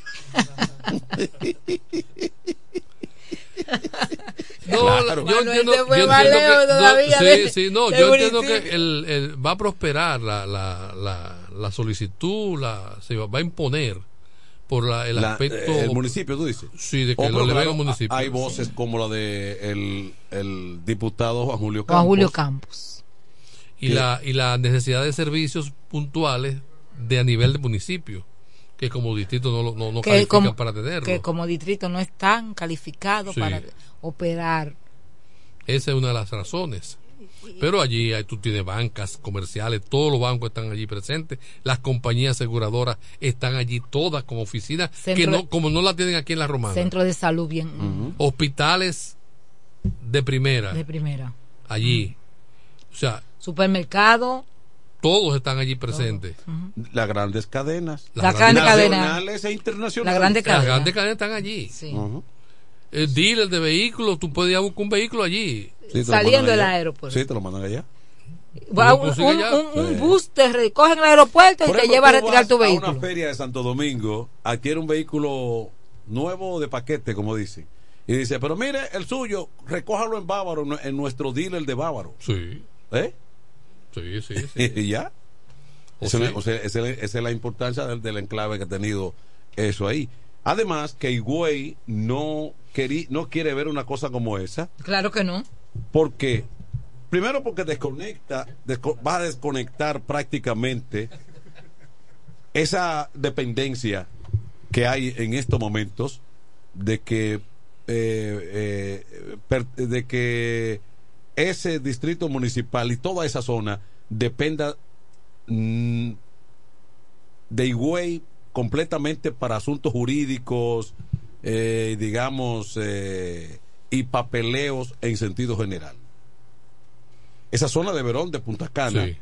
No, [LAUGHS] Claro. yo entiendo, yo que, no, todavía sí, de- sí, no, del yo entiendo municipio. que el, el- va a prosperar la, la, la, la solicitud, la, se va, va a imponer por la, el La- aspecto. el municipio, tú dices. Sí, de que Oh, lo claro, al municipio. Hay voces como la de el, el diputado Juan Julio Campos. Juan Julio Campos. y la y la necesidad de servicios puntuales de a nivel de municipio que como distrito no lo- no, no que, califican como, para tenerlo que como distrito no están calificados Sí. para operar. esa es una de las razones pero allí hay- tú tienes bancas comerciales todos los bancos están allí presentes las compañías aseguradoras están allí todas como oficinas que no como no la tienen aquí en la romana Centro de salud bien hospitales de primera de primera. allí o sea Supermercado, todos están allí presentes Las grandes cadenas. Las grandes cadenas. Nacionales e internacionales. La grande las cadena. grandes cadenas están allí Sí. Ujú. El dealer de vehículos, tú a buscar un vehículo allí. Sí, Saliendo del aeropuerto. Sí, te lo mandan allá. Va un, un- bus te recoge en el aeropuerto y te lleva a retirar tu A vehículo. una feria de Santo Domingo, adquiere un vehículo nuevo de paquete, como dicen. Y dice, pero mire, el suyo, recójalo en Bávaro, en nuestro dealer de Bávaro. Sí, ¿Eh? sí, sí. sí. [LAUGHS] y ya. O Esa, sí. es- o sea, esa es- esa es la importancia del, del enclave que ha tenido eso ahí. Además, que Higüey no, querí, no quiere ver una cosa como esa, Claro que no. porque, primero porque desconecta, desco- va a desconectar prácticamente esa dependencia que hay en estos momentos de que eh, eh, per- de que ese distrito municipal y toda esa zona dependa mm, de Higüey completamente para asuntos jurídicos, eh, digamos, eh, y papeleos en sentido general. Esa zona de Verón de Punta Cana, Sí.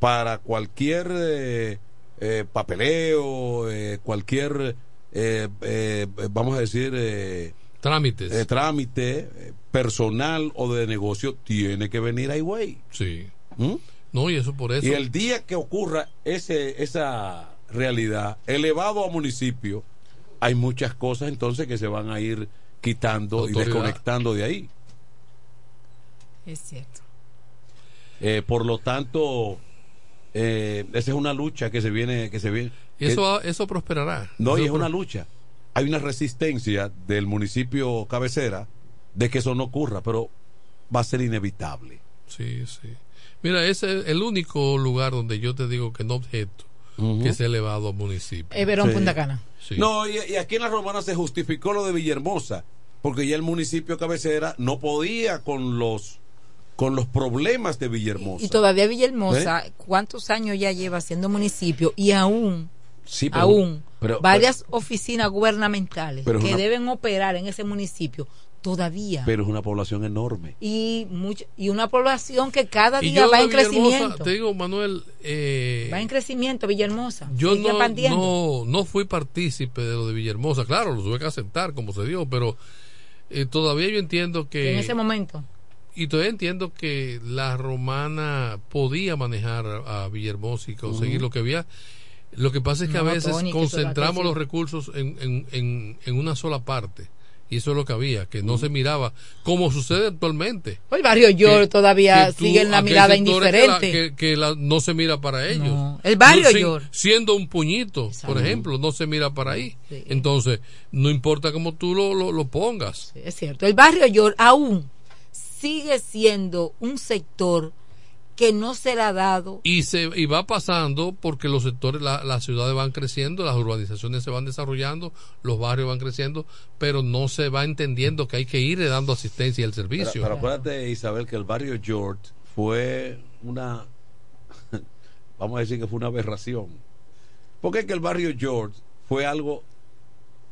para cualquier eh, eh, papeleo, eh, cualquier, vamos a decir, Trámites. trámite personal o de negocio, tiene que venir a Higüey. sí. ¿Mm? No, y eso por eso. Y el día que ocurra ese, esa realidad elevado a municipio, hay muchas cosas entonces que se van a ir quitando y desconectando de ahí. Es cierto. Eh, por lo tanto, eh, esa es una lucha que se viene, que se viene. Y eso, eso prosperará. No, Eso y es una lucha. Hay una resistencia del municipio cabecera de que eso no ocurra, pero va a ser inevitable. Sí, sí. Mira, ese es el único lugar donde yo te digo que no objeto que se ha elevado a municipio. Es Verón Sí. Punta Cana. Sí. No, y, y aquí en la Romana se justificó lo de Villahermosa, porque ya el municipio cabecera no podía con los con los problemas de Villahermosa. Y todavía Villahermosa, ¿Eh? ¿cuántos años ya lleva siendo municipio? Y aún, Sí, pero- aún, pero- varias oficinas gubernamentales es que una- deben operar en ese municipio todavía. pero es una población enorme. y, mucho, y una población que cada día yo va en crecimiento. Te digo, Manuel, eh, Va en crecimiento Villahermosa. yo no, no, no fui partícipe de lo de Villahermosa. Claro, lo tuve que aceptar como se dio, pero eh, todavía yo entiendo que... en ese momento. Y todavía entiendo que la romana podía manejar a, a Villahermosa y conseguir lo que había. Lo que pasa es que a veces concentramos los recursos en, en, en, en una sola parte. Y eso es lo que había, que no se miraba como sucede actualmente. El barrio York todavía tú- sigue en la mirada sectores que la- indiferente. Que, que la- no se mira para ellos. No, el barrio York. Siendo un puñito, por ejemplo, no se mira para ahí. Entonces, no importa cómo tú lo, lo, lo pongas. Es cierto. El barrio York aún sigue siendo un sector que no se le ha dado Y, se, y va pasando porque los sectores, la- las ciudades van creciendo, las urbanizaciones se van desarrollando, los barrios van creciendo, pero no se va entendiendo que hay que ir dando asistencia y el Pero, servicio. pero acuérdate, Isabel, que el barrio George fue una, [LAUGHS] vamos a decir que fue una aberración. Porque es que el barrio George fue algo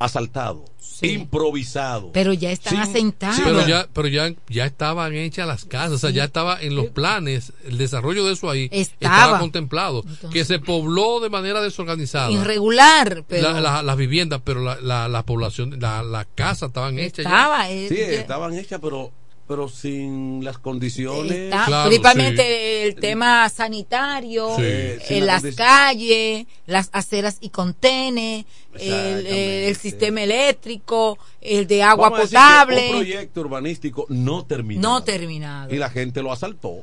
asaltado, improvisado. Pero ya están asentados. sí, pero ya pero ya ya estaban hechas las casas o sea ya estaba en los planes el desarrollo de eso ahí Estaba. contemplado que se pobló de manera desorganizada Irregular, pero La- la- las viviendas pero la, la, la población la, la casa estaban hechas ya. estaba. eh, Sí, estaban hechas, pero pero sin las condiciones. Está Claro, principalmente el tema sanitario, Sí. en Sin la las calles, las aceras y contenes, el, Exactamente. el sistema eléctrico, el de agua Vamos a decir que potable, Un proyecto urbanístico no terminado. no terminado. Y la gente lo asaltó.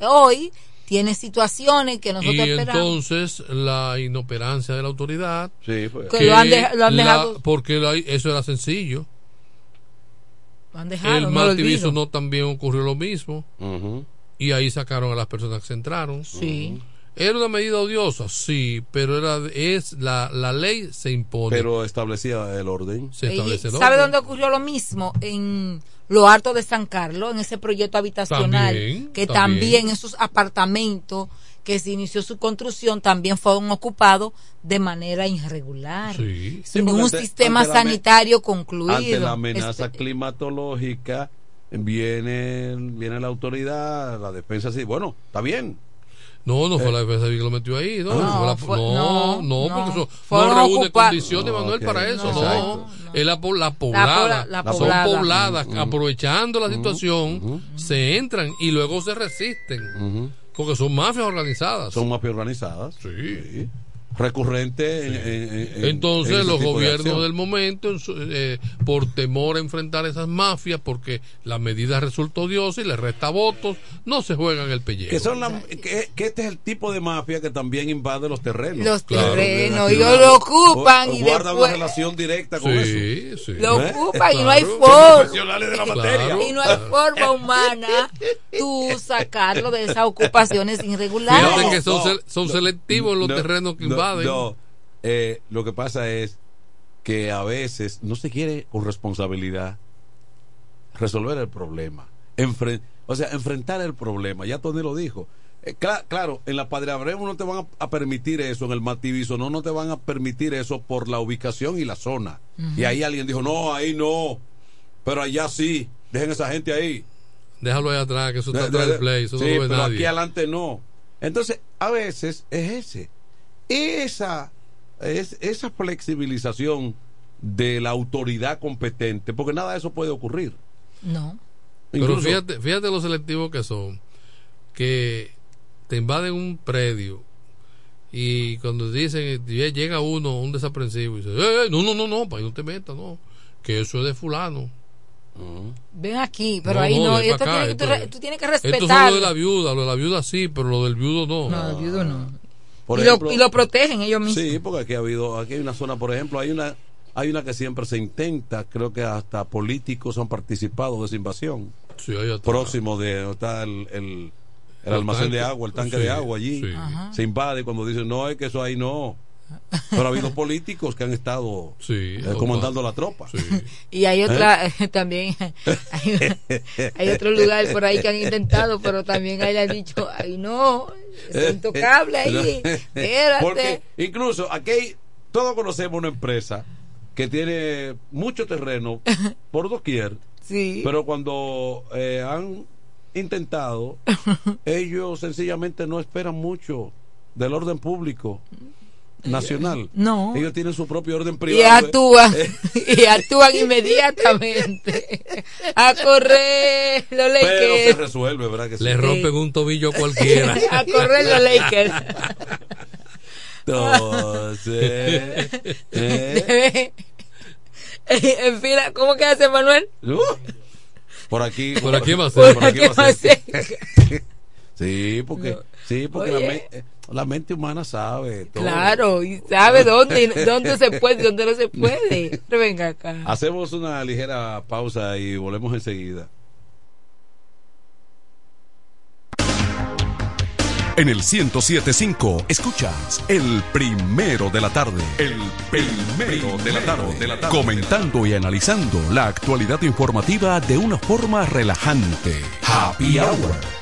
Hoy tiene situaciones que nosotros y esperamos. entonces la inoperancia de la autoridad Sí, fue. Que lo han deja- lo han la- dejado- porque la- eso era sencillo Lo han dejado, el no Martiviso no también ocurrió lo mismo y ahí sacaron a las personas que se entraron Sí. era una medida odiosa sí pero era es la, la ley se impone Pero establecía el orden. se establece el ¿Sabe orden. dónde ocurrió lo mismo? En lo alto de San Carlos, en ese proyecto habitacional, También, que también. también esos apartamentos que se inició su construcción también fueron ocupados de manera irregular, Sí. Sí, sin porque un ante- sistema ante la me- sanitario concluido. Ante la amenaza Este- climatológica, viene, viene la autoridad, la defensa, sí, bueno, está bien. No, no fue la defensa civil que lo metió ahí, no, No, fue la- fue- no, no, no, no. porque eso no reúne ocupar- condiciones, Manuel, para eso, no, es la, po- la poblada, pobla- la son poblada. pobladas, aprovechando la situación, se entran y luego se resisten, Ujú. Porque son mafias organizadas. Son mafias organizadas. Sí. Recurrente en, en- en- en Entonces los de gobiernos del momento, eh, por temor a enfrentar esas mafias, porque la medida resultó odiosa y le resta votos, no se juegan el pellejo. Que, son la- que, que este es el tipo de mafia que también invade los terrenos. Los Claro. terrenos, una- lo ocupan o- y guardan después una relación directa con eso. Sí, sí. lo ¿Eh? ocupan y no hay forma. Profesionales de la materia. Claro. Y no hay forma humana tú sacarlo de esas ocupaciones irregulares. Fíjate que son, No. son selectivos los No, terrenos que no, invaden. no. Eh, lo que pasa es que a veces no se quiere con responsabilidad resolver el problema. Enfren- o sea, enfrentar el problema. Ya Tony lo dijo. Eh, cla- claro, en la Padre Abreu no te van a, permitir eso, en el Mativiso no, no te van a permitir eso por la ubicación y la zona. Y ahí alguien dijo, no, ahí no, pero allá sí, dejen esa gente ahí. Déjalo ahí atrás, que eso está De- atrás de- del play, eso sí, no lo ve pero nadie. aquí adelante no. Entonces, a veces es ese. Esa, es, esa flexibilización de la autoridad competente, porque nada de eso puede ocurrir. No. Pero Incluso- fíjate, fíjate lo selectivos que son, que te invaden un predio y cuando dicen, llega uno, un desaprensivo, y dice, "Eh, eh, no, no, no, no, para ahí no te metas, no, que eso es de fulano. Ven aquí, pero No, ahí no, no. de esto acá, tiene- tú, esto re- es- tú tienes que Esto es respetar. lo de la viuda, lo de la viuda sí, pero lo del viudo no. No, el viudo no. Por y, ejemplo- lo, y lo protegen ellos mismos. Sí, porque aquí ha habido, aquí hay una zona, por ejemplo, hay una, hay una que siempre se intenta, creo que hasta políticos han participado de esa invasión. Sí. Próximo de está el, el, el El almacén de agua, el tanque Sí, de agua allí. sí. Se invade cuando dicen, no, es que eso ahí no. Pero ha habido políticos que han estado Sí, eh, comandando la tropa. Sí. Y hay otra, también, [LAUGHS] hay, hay otro lugar por ahí que han intentado, pero también ahí le han dicho, ay no, es intocable ahí, [LAUGHS] espérate. Porque incluso aquí todos conocemos una empresa que tiene mucho terreno por doquier, [LAUGHS] Sí. pero cuando eh, han intentado, ellos sencillamente no esperan mucho del orden público nacional. No. Ellos tienen su propio orden y privado. actúan, [LAUGHS] y actúan inmediatamente a correr los pero se Lakers. resuelve, ¿verdad? Que sí? Le rompen un tobillo a cualquiera. [LAUGHS] A correr los Lakers. [LAUGHS] Entonces, ¿eh? en fila, ¿cómo que hace Manuel? Uh, por aquí, Por aquí va a Por ser. por aquí aquí va a ser. va a ser. Sí, porque, sí, porque la, Oye. eh, la mente humana sabe todo. Claro, y sabe [LAUGHS] dónde, dónde se puede y dónde no se puede. Pero venga acá. Hacemos una ligera pausa y volvemos enseguida. En el 1075 escuchas el primero de la tarde. El primero de la tarde. De la tarde. Comentando y analizando la actualidad informativa de una forma relajante. Happy Hour.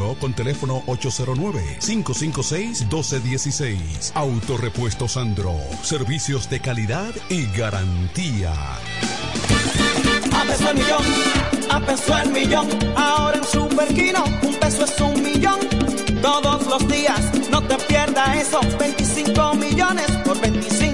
con teléfono 809-556-1216. Autorepuesto Sandro. Servicios de calidad y garantía. A peso el millón, a peso el millón. Ahora en Superquino, un peso es un millón. Todos los días, no te pierdas eso. 25 millones por 25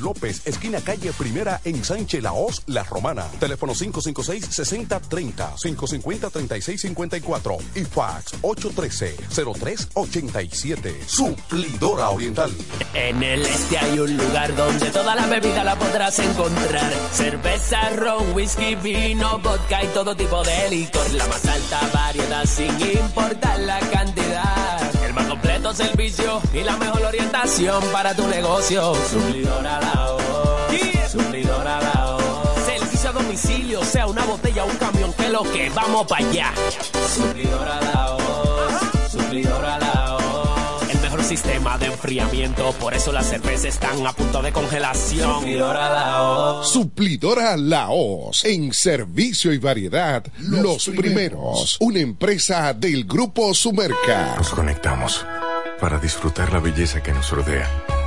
López, esquina calle Primera en Sánchez Laos, La Romana. Teléfono 556-6030, 550-3654 y fax 813-0387. Suplidora Oriental. En el este hay un lugar donde toda la bebida la podrás encontrar. Cerveza, ron, whisky, vino, vodka y todo tipo de licor. La más alta variedad sin importar la cantidad. El más completo servicio y la mejor orientación para tu negocio. Suplidora la voz. Suplidora la voz. Servicio a domicilio, sea una botella o un camión, que lo que vamos para allá. Suplidora la voz. Suplidora la voz. El mejor sistema de enfriamiento, por eso las cervezas están a punto de congelación. Suplidora la voz. Suplidora Laos, en servicio y variedad, los, primeros. Una empresa del Grupo Sumerca. Nos conectamos para disfrutar la belleza que nos rodea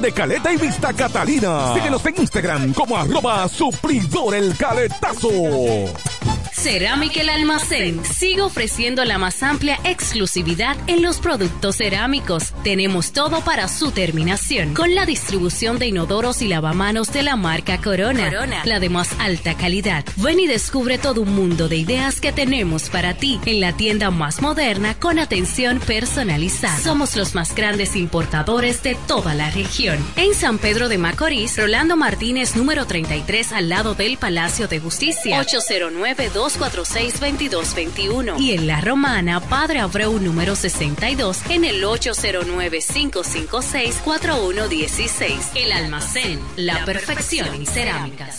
de Caleta y Vista Catalina. Síguenos en Instagram como arroba supridor el caletazo. Cerámica El Almacén sigue ofreciendo la más amplia exclusividad en los productos cerámicos. Tenemos todo para su terminación, con la distribución de inodoros y lavamanos de la marca Corona, Corona. la de más alta calidad. Ven y descubre todo un mundo de ideas que tenemos para ti en la tienda más moderna con atención personalizada. Somos los más grandes importadores de toda la región. En San Pedro de Macorís, Rolando Martínez número 33 al lado del Palacio de Justicia. 809-246-2221. Y en La Romana, Padre Abreu número 62 en el 809-556-4116. El almacén, la, perfección en cerámicas.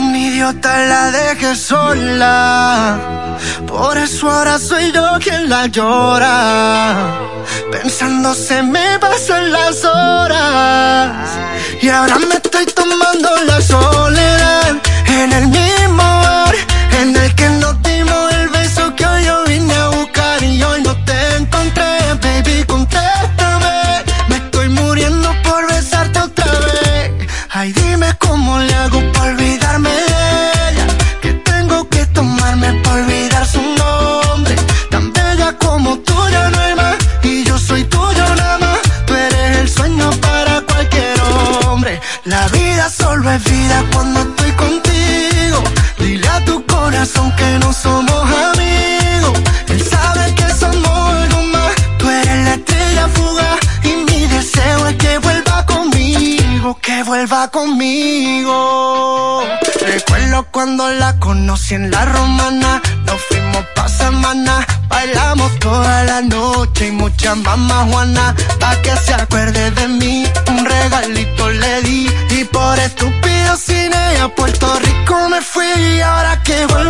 un idiota la dejé sola. Por eso ahora soy yo quien la llora. Pensando se me pasan las horas. Y ahora me estoy tomando la soledad. En el mismo ya no hay más. Y yo soy tuyo nada más. Tú eres el sueño para cualquier hombre. La vida solo es vida cuando estoy contigo. Dile a tu corazón que no somos amigos. Que vuelva conmigo. Recuerdo cuando la conocí en la romana. Nos fuimos pa' semana. Bailamos toda la noche y muchas mamás Juana. Pa' que se acuerde de mí. Un regalito le di. Y por estúpido cine a Puerto Rico me fui. ahora que vuelvo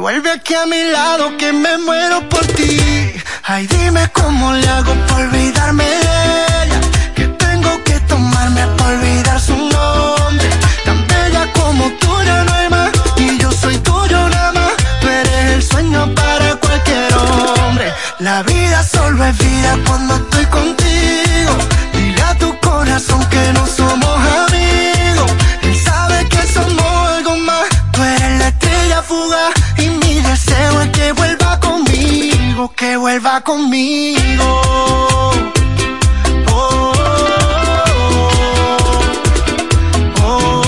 vuelve aquí a mi lado que me muero por ti. Ay, dime cómo le hago por olvidarme de ella. Que tengo que tomarme para olvidar su nombre. Tan bella como tú ya no hay más. Y yo soy tuyo nada más. Tú eres el sueño para cualquier hombre. La vida solo es vida cuando Conmigo. Oh, oh, oh.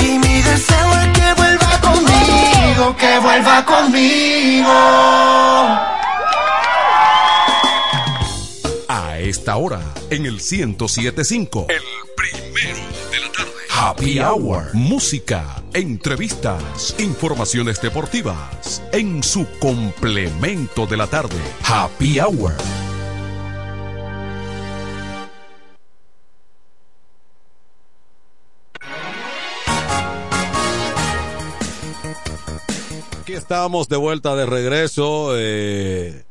Y mi deseo es que vuelva conmigo, que vuelva conmigo. A esta hora, en el 1075. El primero de la tarde. Happy Hour. Música, entrevistas, informaciones deportivas. En su complemento de la tarde. Happy Hour. Aquí estamos de vuelta de regreso eh,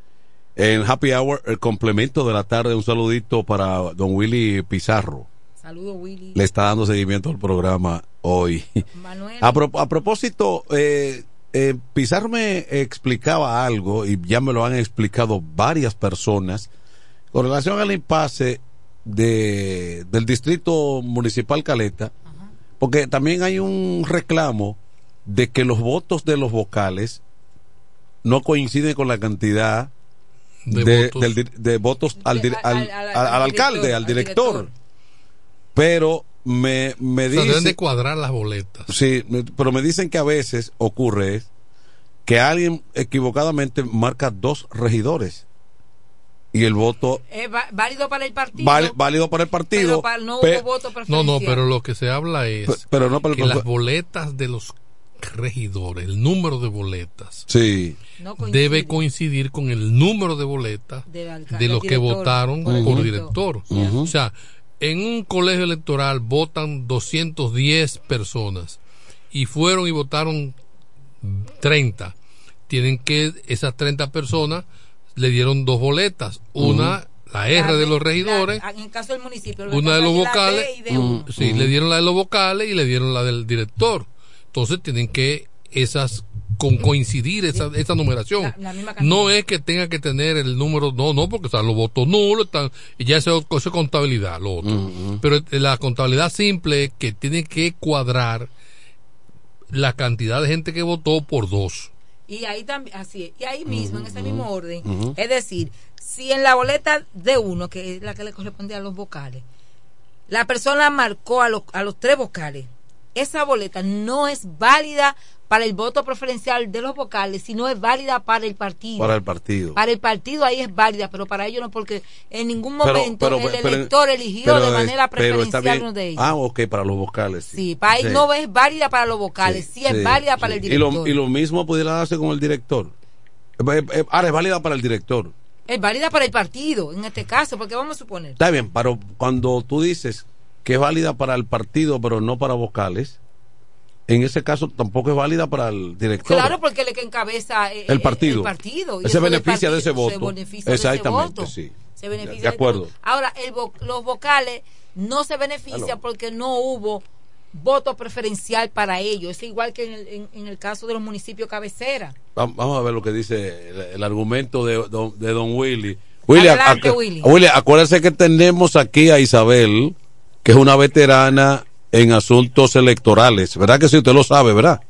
en Happy Hour, el complemento de la tarde. Un saludito para don Willy Pizarro. Saludos, Willy. Le está dando seguimiento al programa hoy. Manuel. A, pro- a propósito, eh, eh, Pizarro me explicaba algo y ya me lo han explicado varias personas con relación al impasse de, del distrito municipal Caleta, porque también hay un reclamo de que los votos de los vocales no coinciden con la cantidad De de, votos. del di- de votos al, dir- al, al- al- al- al al alcalde, director, al al director. director. Pero me, me O sea, deben dice... de cuadrar las boletas. Sí, me- pero me dicen que a veces ocurre es que alguien equivocadamente marca dos regidores y el voto Es válido para el partido. válido para el pero partido, para- no pe- hubo voto No, no, pero lo que se habla es Pe- pero no para el que las boletas de los regidores, el número de boletas, sí, No coincide. debe coincidir con el número de boletas de los que director, votaron por el por director. director. O sea, en un colegio electoral votan 210 personas y fueron y votaron 30. Tienen que, esas 30 personas le dieron dos boletas. Una, la R La de los la- regidores, en el caso del municipio. una de los vocales, de sí, le dieron la de los vocales y le dieron la del director. Entonces tienen que esas con coincidir esa, esa numeración. La- la no es que tenga que tener el número, no, no, porque o sea, los votos nulos están, y ya eso, eso es contabilidad, lo otro. Pero la contabilidad simple es que tiene que cuadrar la cantidad de gente que votó por dos. Y ahí también, así es. Y ahí mismo, en ese mismo orden. ujú. Es decir, si en la boleta de uno, que es la que le corresponde a los vocales, la persona marcó a los, a los tres vocales, esa boleta no es válida para el voto preferencial de los vocales, sino es válida para el partido. para el partido. Para el partido ahí es válida, pero para ellos no, porque en ningún momento pero- el pero- elector eligió de manera preferencial uno de ellos. Ah, ok, para los vocales. Sí, sí, para Sí. no es válida para los vocales, sí, es válida para el Y director. lo, y lo mismo pudiera darse con el director. Eh, eh, Ahora es válida para el director. Es válida para el partido, en este caso, porque vamos a suponer. Está bien, pero cuando tú dices que es válida para el partido, pero no para vocales, en ese caso tampoco es válida para el director. Claro, porque es que encabeza eh, el eh, partido. El partido. y del beneficia de ese partido, se voto. beneficia de ese Exactamente, voto. sí. Se beneficia De acuerdo. voto. Ahora, el vo- los vocales no se benefician porque no hubo voto preferencial para ellos. Es igual que en el, en- en el caso de los municipios cabecera. Va- Vamos a ver lo que dice el, el argumento de, don- de don Willy. Willy, Adelante, Willy. Willy, acuérdese que tenemos aquí a Isabel, que es una veterana en asuntos electorales. ¿Verdad que sí? Usted lo sabe, ¿verdad?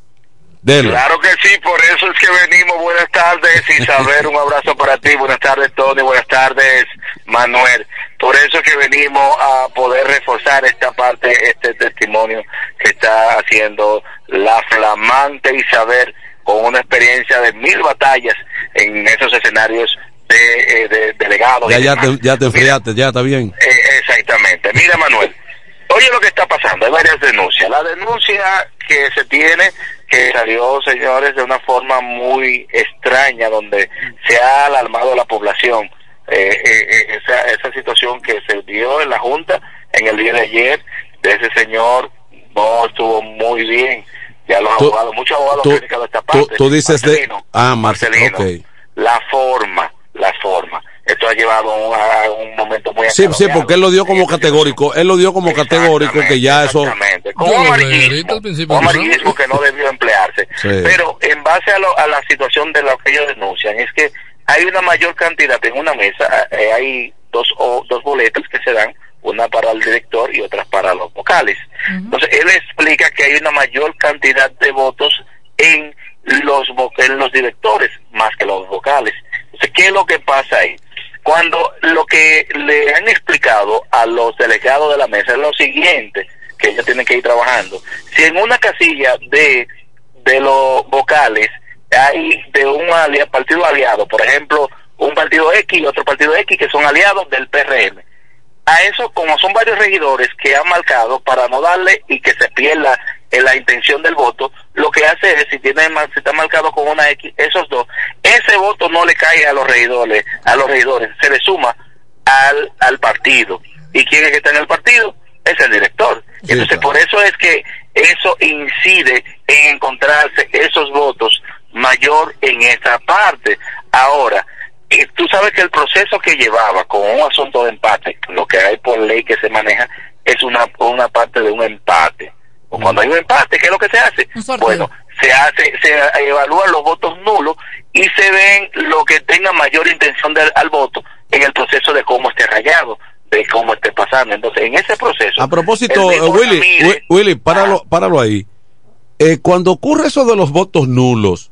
Dele. Claro que sí, por eso es que venimos. Buenas tardes, Isabel, un abrazo para ti. Buenas tardes, Tony. Buenas tardes, Manuel. Por eso es que venimos a poder reforzar esta parte, este testimonio que está haciendo la flamante Isabel con una experiencia de mil batallas en esos escenarios de, eh, de delegados. Ya, ya, te, ya te enfriaste, ya está bien. Eh, exactamente. Mira, Manuel, oye lo que está pasando. Hay varias denuncias. La denuncia que se tiene, que salió, señores, de una forma muy extraña, donde se ha alarmado la población. Eh, eh, eh, esa, esa situación que se dio en la Junta en el día de ayer, de ese señor, no estuvo muy bien. Ya los Tú- abogados, muchos abogados tú- han criticado esta parte. tú dices de... Marcelino, Ah, Marcelino. Marcelino. Ok. la forma, la forma. Esto ha llevado a un, a un momento muy Sí, sí, porque él lo dio como categórico. Él lo dio como categórico que ya eso... Con un amarillismo, amarillismo que no debió emplearse. Sí. Pero en base a, lo- a la situación de lo que ellos denuncian, es que hay una mayor cantidad en una mesa, eh, hay dos, o, dos boletas que se dan, una para el director y otra para los vocales. Entonces, él explica que hay una mayor cantidad de votos en los, en los directores más que los vocales. Entonces, ¿qué es lo que pasa ahí? Cuando lo que le han explicado a los delegados de la mesa es lo siguiente, que ellos tienen que ir trabajando. Si en una casilla de, de los vocales hay de un alia- partido aliado, por ejemplo, un partido X y otro partido X que son aliados del PRM, a eso, como son varios regidores que han marcado para no darle y que se pierda en la intención del voto, lo que hace es, si tiene si está marcado con una X, esos dos, ese voto no le cae a los regidores, a los regidores, se le suma al, al partido. ¿Y quién es que está en el partido? Es el director. Entonces, por eso es que eso incide en encontrarse esos votos mayor en esa parte. Ahora, eh, tú sabes que el proceso que llevaba con un asunto de empate, lo que hay por ley que se maneja, es una, una parte de un empate. O cuando hay un empate, ¿qué es lo que se hace? Bueno, se hace, se evalúan los votos nulos y se ven lo que tenga mayor intención del, al voto en el proceso de cómo esté rayado, de cómo esté pasando. Entonces, en ese proceso. A propósito, Willy, Ramírez- Wi- Willy, páralo, páralo ahí. Eh, cuando ocurre eso de los votos nulos,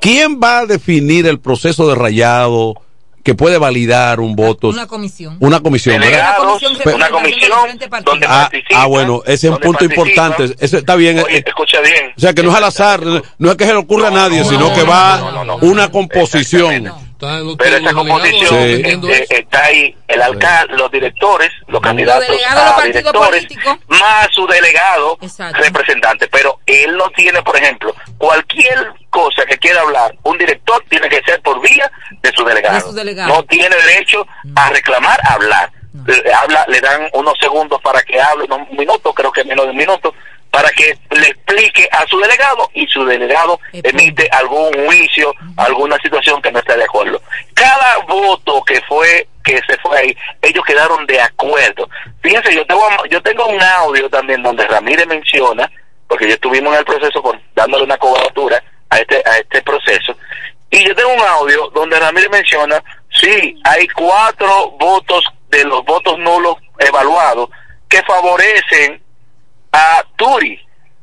¿quién va a definir el proceso de rayado que puede validar un voto? Una comisión. Una comisión, ¿verdad? Delegados, una comisión donde Ah, ah, bueno, ese es un punto importante. Ese está bien. Oye, eh, escucha bien. o sea, que no es al azar, no es que se le ocurra a nadie, sino que va una composición. Pero esa composición Sí. eh, está ahí el alcalde, los directores, los candidatos a directores, más su delegado representante. Pero él no tiene, por ejemplo, cualquier cosa que quiera hablar, un director tiene que ser por vía de su delegado. De su delegado. No tiene derecho a reclamar, a hablar. Le, habla, le dan unos segundos para que hable, no, un minuto, creo que menos de un minuto, para que le explique a su delegado y su delegado emite algún juicio, alguna situación que no esté de acuerdo. Cada voto que fue que se fue ahí, ellos quedaron de acuerdo. Fíjense, yo tengo yo tengo un audio también donde Ramírez menciona, porque yo estuvimos en el proceso por dándole una cobertura a este a este proceso, y yo tengo un audio donde Ramírez menciona, sí, hay cuatro votos de los votos nulos evaluados que favorecen a Turi.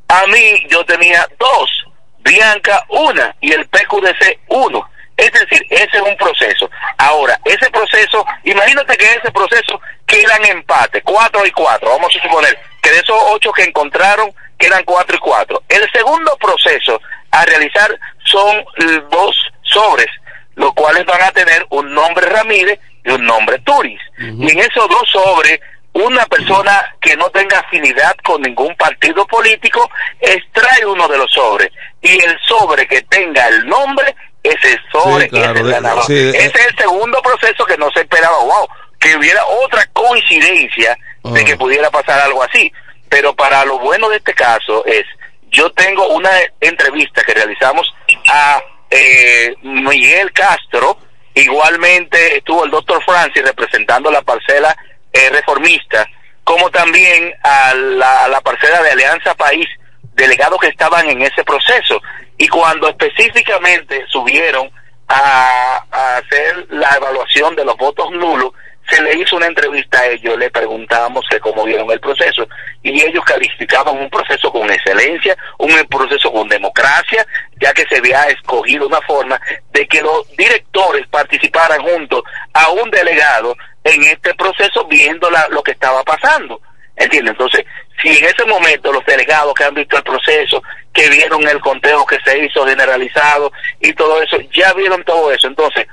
A mí yo tenía dos, Bianca una y el PQDC uno. Es decir, ese es un proceso. Ahora, ese proceso, imagínate que ese proceso quedan empate, cuatro y cuatro. Vamos a suponer que de esos ocho que encontraron quedan cuatro y cuatro. El segundo proceso a realizar son dos sobres, los cuales van a tener un nombre Ramírez y un nombre Turis. Y en esos dos sobres una persona que no tenga afinidad con ningún partido político extrae uno de los sobres y el sobre que tenga el nombre ese sobre Sí, claro, es el de- ganador. sí, de- ese es el segundo proceso que no se esperaba wow que hubiera otra coincidencia de Ah. que pudiera pasar algo así pero para lo bueno de este caso es yo tengo una entrevista que realizamos a eh, Miguel Castro igualmente estuvo el doctor Francis representando la parcela eh, reformista, como también a la, a la parcela de Alianza País, delegados que estaban en ese proceso. Y cuando específicamente subieron a, hacer la evaluación de los votos nulos, se le hizo una entrevista a ellos, le preguntábamos que cómo vieron el proceso y ellos calificaban un proceso con excelencia, un proceso con democracia, ya que se había escogido una forma de que los directores participaran junto a un delegado en este proceso viendo la- lo que estaba pasando. ¿Entiendes? Entonces, si en ese momento los delegados que han visto el proceso, que vieron el conteo que se hizo generalizado y todo eso, ya vieron todo eso. Entonces,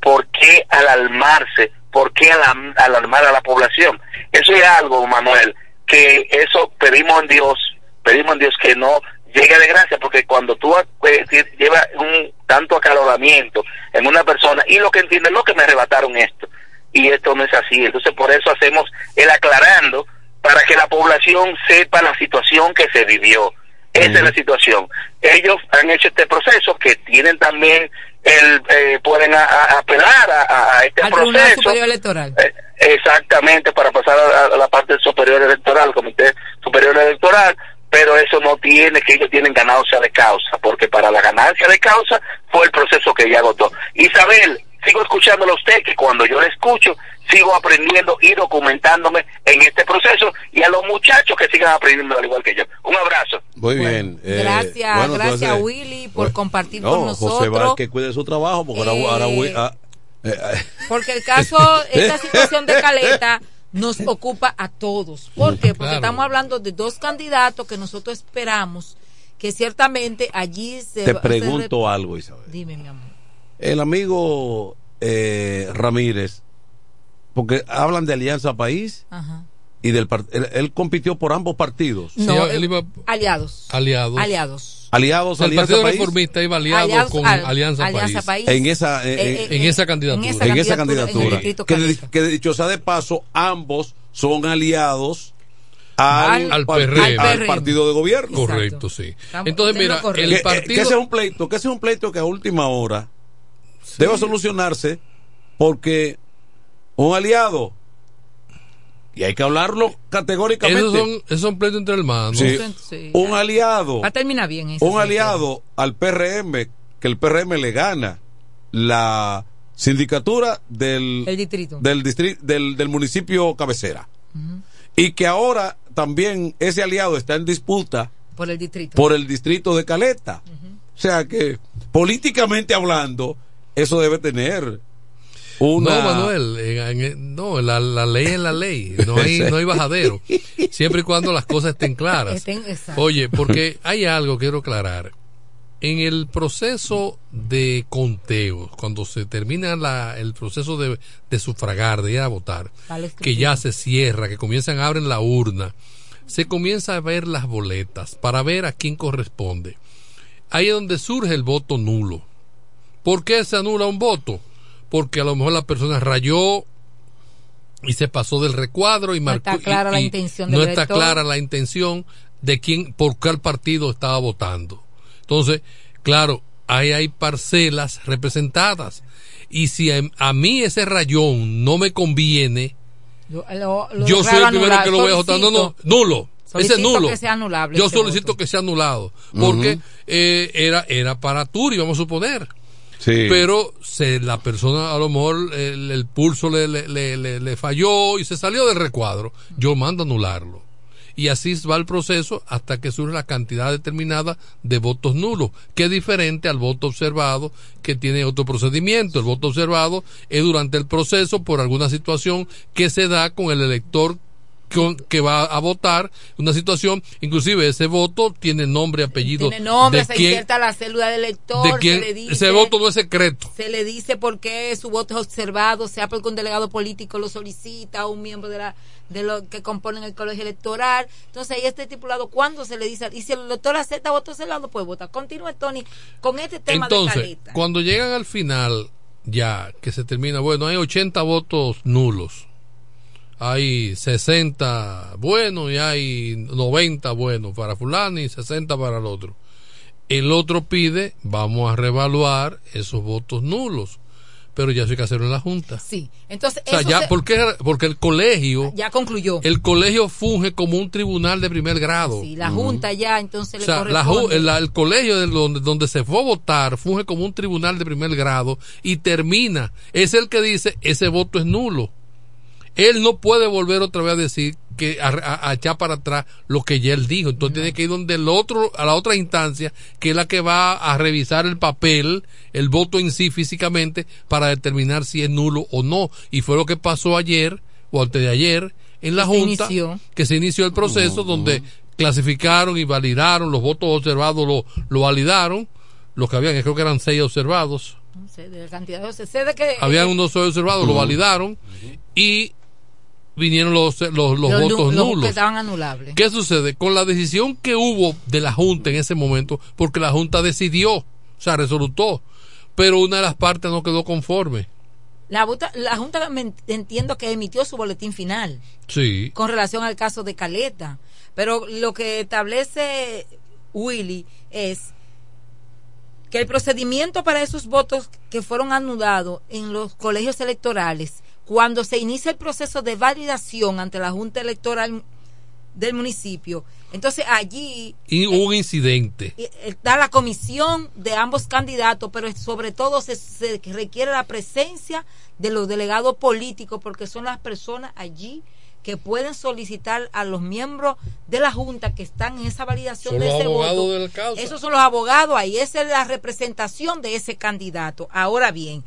¿por qué alarmarse? ¿Por qué alarmar a la población? Eso es algo, Manuel, que eso pedimos en Dios, pedimos en Dios que no llegue de gracia, porque cuando tú eh, llevas un tanto acaloramiento en una persona, y lo que entienden, no que me arrebataron esto, y esto no es así. Entonces, por eso hacemos el aclarando para que la población sepa la situación que se vivió. Esa es la situación. Ellos han hecho este proceso que tienen también el eh, pueden a- a- apelar a, este Al Tribunal proceso Superior Electoral. eh, exactamente para pasar a, a la parte superior electoral, el Comité Superior Electoral, pero eso no tiene que ellos tienen ganancia de causa, porque para la ganancia de causa fue el proceso que ya agotó. Isabel, sigo escuchándolo a usted, que cuando yo le escucho, sigo aprendiendo y documentándome en este proceso, y a los muchachos que sigan aprendiendo al igual que yo. Un abrazo. Muy bien. eh, Gracias, bueno, gracias entonces, Willy por bueno, compartir no, con nosotros. José Val que cuide su trabajo, porque ahora, Eh, ahora ah, eh, eh, [LAUGHS] Porque el caso, [LAUGHS] esta situación de Caleta nos ocupa a todos. ¿Por qué? Porque Claro. estamos hablando de dos candidatos que nosotros esperamos que ciertamente allí se te pregunto re- algo, Isabel. Dime, mi amor. El amigo eh, Ramírez, porque hablan de Alianza País Ajá. y del él, él compitió por ambos partidos. No, él iba- aliados. Aliados. Aliados. Aliados, el Alianza Partido País. Reformista iba aliado Aliados con al- Alianza, Alianza País. País. En esa, eh, Eh, eh, en esa candidatura. en esa en esa candidatura, en que, que dicho sea de paso, ambos son aliados al, Al part- PRM. al partido de gobierno. Correcto, sí. Estamos- Entonces, mira, el que, partido. que ese es un pleito, que ese es un pleito que a última hora debe solucionarse porque un aliado y hay que hablarlo categóricamente. Esos son, esos son pleitos entre hermanos. Sí. Sí. un aliado, Va a terminar bien eso. un aliado al PRM que el PRM le gana la sindicatura del El distrito. del distri- del, del municipio cabecera y que ahora también ese aliado está en disputa Por el distrito. por el distrito de Caleta. O sea que, políticamente hablando, eso debe tener una... No, Manuel, en- en- no, la, la ley es la ley, no hay, no hay bajadero, siempre y cuando las cosas estén claras. Estén-. Oye, porque hay algo que quiero aclarar. En el proceso de conteo, cuando se termina la, el proceso de, de sufragar, de ir a votar, que ya se cierra, que comienzan a abrir la urna, se comienza a ver las boletas para ver a quién corresponde. Ahí es donde surge el voto nulo. ¿Por qué se anula un voto? Porque a lo mejor la persona rayó y se pasó del recuadro y No marcó. está clara y- la intención No está elector. clara la intención de quién, por cuál partido estaba votando. Entonces, claro, ahí hay parcelas representadas. Y si a, a mí ese rayón no me conviene, Yo, lo- lo yo soy el primero anular. que lo voy a votar. No, no, Solicito- nulo. Ese nulo. que sea anulable Yo solicito voto. que sea anulado. Porque eh, era, era para Turi, vamos a suponer. Pero se, la persona, a lo mejor, el, pulso le, le, le- le- le falló y se salió del recuadro. Yo mando a anularlo. Y así va el proceso hasta que surge la cantidad determinada de votos nulos, que es diferente al voto observado, que tiene otro procedimiento. El voto observado es durante el proceso por alguna situación que se da con el elector con- que va a votar una situación, inclusive ese voto tiene nombre, apellido Tiene nombre, de se quién, inserta la célula del elector, de quién se le dice, ese voto no es secreto. se le dice por qué su voto es observado, sea porque un delegado político lo solicita o un miembro de la de lo que componen el colegio electoral. Entonces ahí está estipulado cuándo se le dice y si el elector acepta voto cerrado puede votar. Continúe Tony con este tema de Entonces, cuando llegan al final, ya que se termina, bueno, hay 80 votos nulos. Hay 60 buenos y hay 90 buenos para fulano y 60 para el otro. El otro pide, vamos a reevaluar esos votos nulos. Pero ya eso hay que hacerlo en la Junta. Sí. Entonces O sea, eso ya, se- ¿por qué? Porque el colegio, ya concluyó. el colegio funge como un tribunal de primer grado. Sí, la junta ya entonces O sea, le la el, colegio de donde, donde se fue a votar funge como un tribunal de primer grado y termina. Es el que dice ese voto es nulo. Él no puede volver otra vez a decir que a, a- a echar para atrás lo que ya él dijo. Entonces tiene que ir donde el otro, a la otra instancia, que es la que va a revisar el papel, el voto en sí físicamente, para determinar si es nulo o no. Y fue lo que pasó ayer o antes de ayer en la Se Junta inició. que se inició el proceso donde clasificaron y validaron los votos observados, lo, lo validaron, los que habían, creo que eran seis observados, No sé, de la cantidad de sé de que habían unos seis observados, lo validaron y vinieron los, los, los los votos los que nulos. estaban anulables. ¿Qué sucede? Con la decisión que hubo de la Junta en ese momento, porque la Junta decidió, o sea, resolutó, pero una de las partes no quedó conforme. La, Junta- la Junta entiendo que emitió su boletín final Sí. con relación al caso de Caleta, pero lo que establece Willy es que el procedimiento para esos votos que fueron anulados en los colegios electorales, cuando se inicia el proceso de validación ante la Junta Electoral del municipio, entonces allí Y hubo un incidente. eh, está la comisión de ambos candidatos, pero sobre todo se, se requiere la presencia de los delegados políticos, porque son las personas allí que pueden solicitar a los miembros de la Junta que están en esa validación Son de los ese voto. Esos son los abogados ahí, esa es la representación de ese candidato. Ahora bien,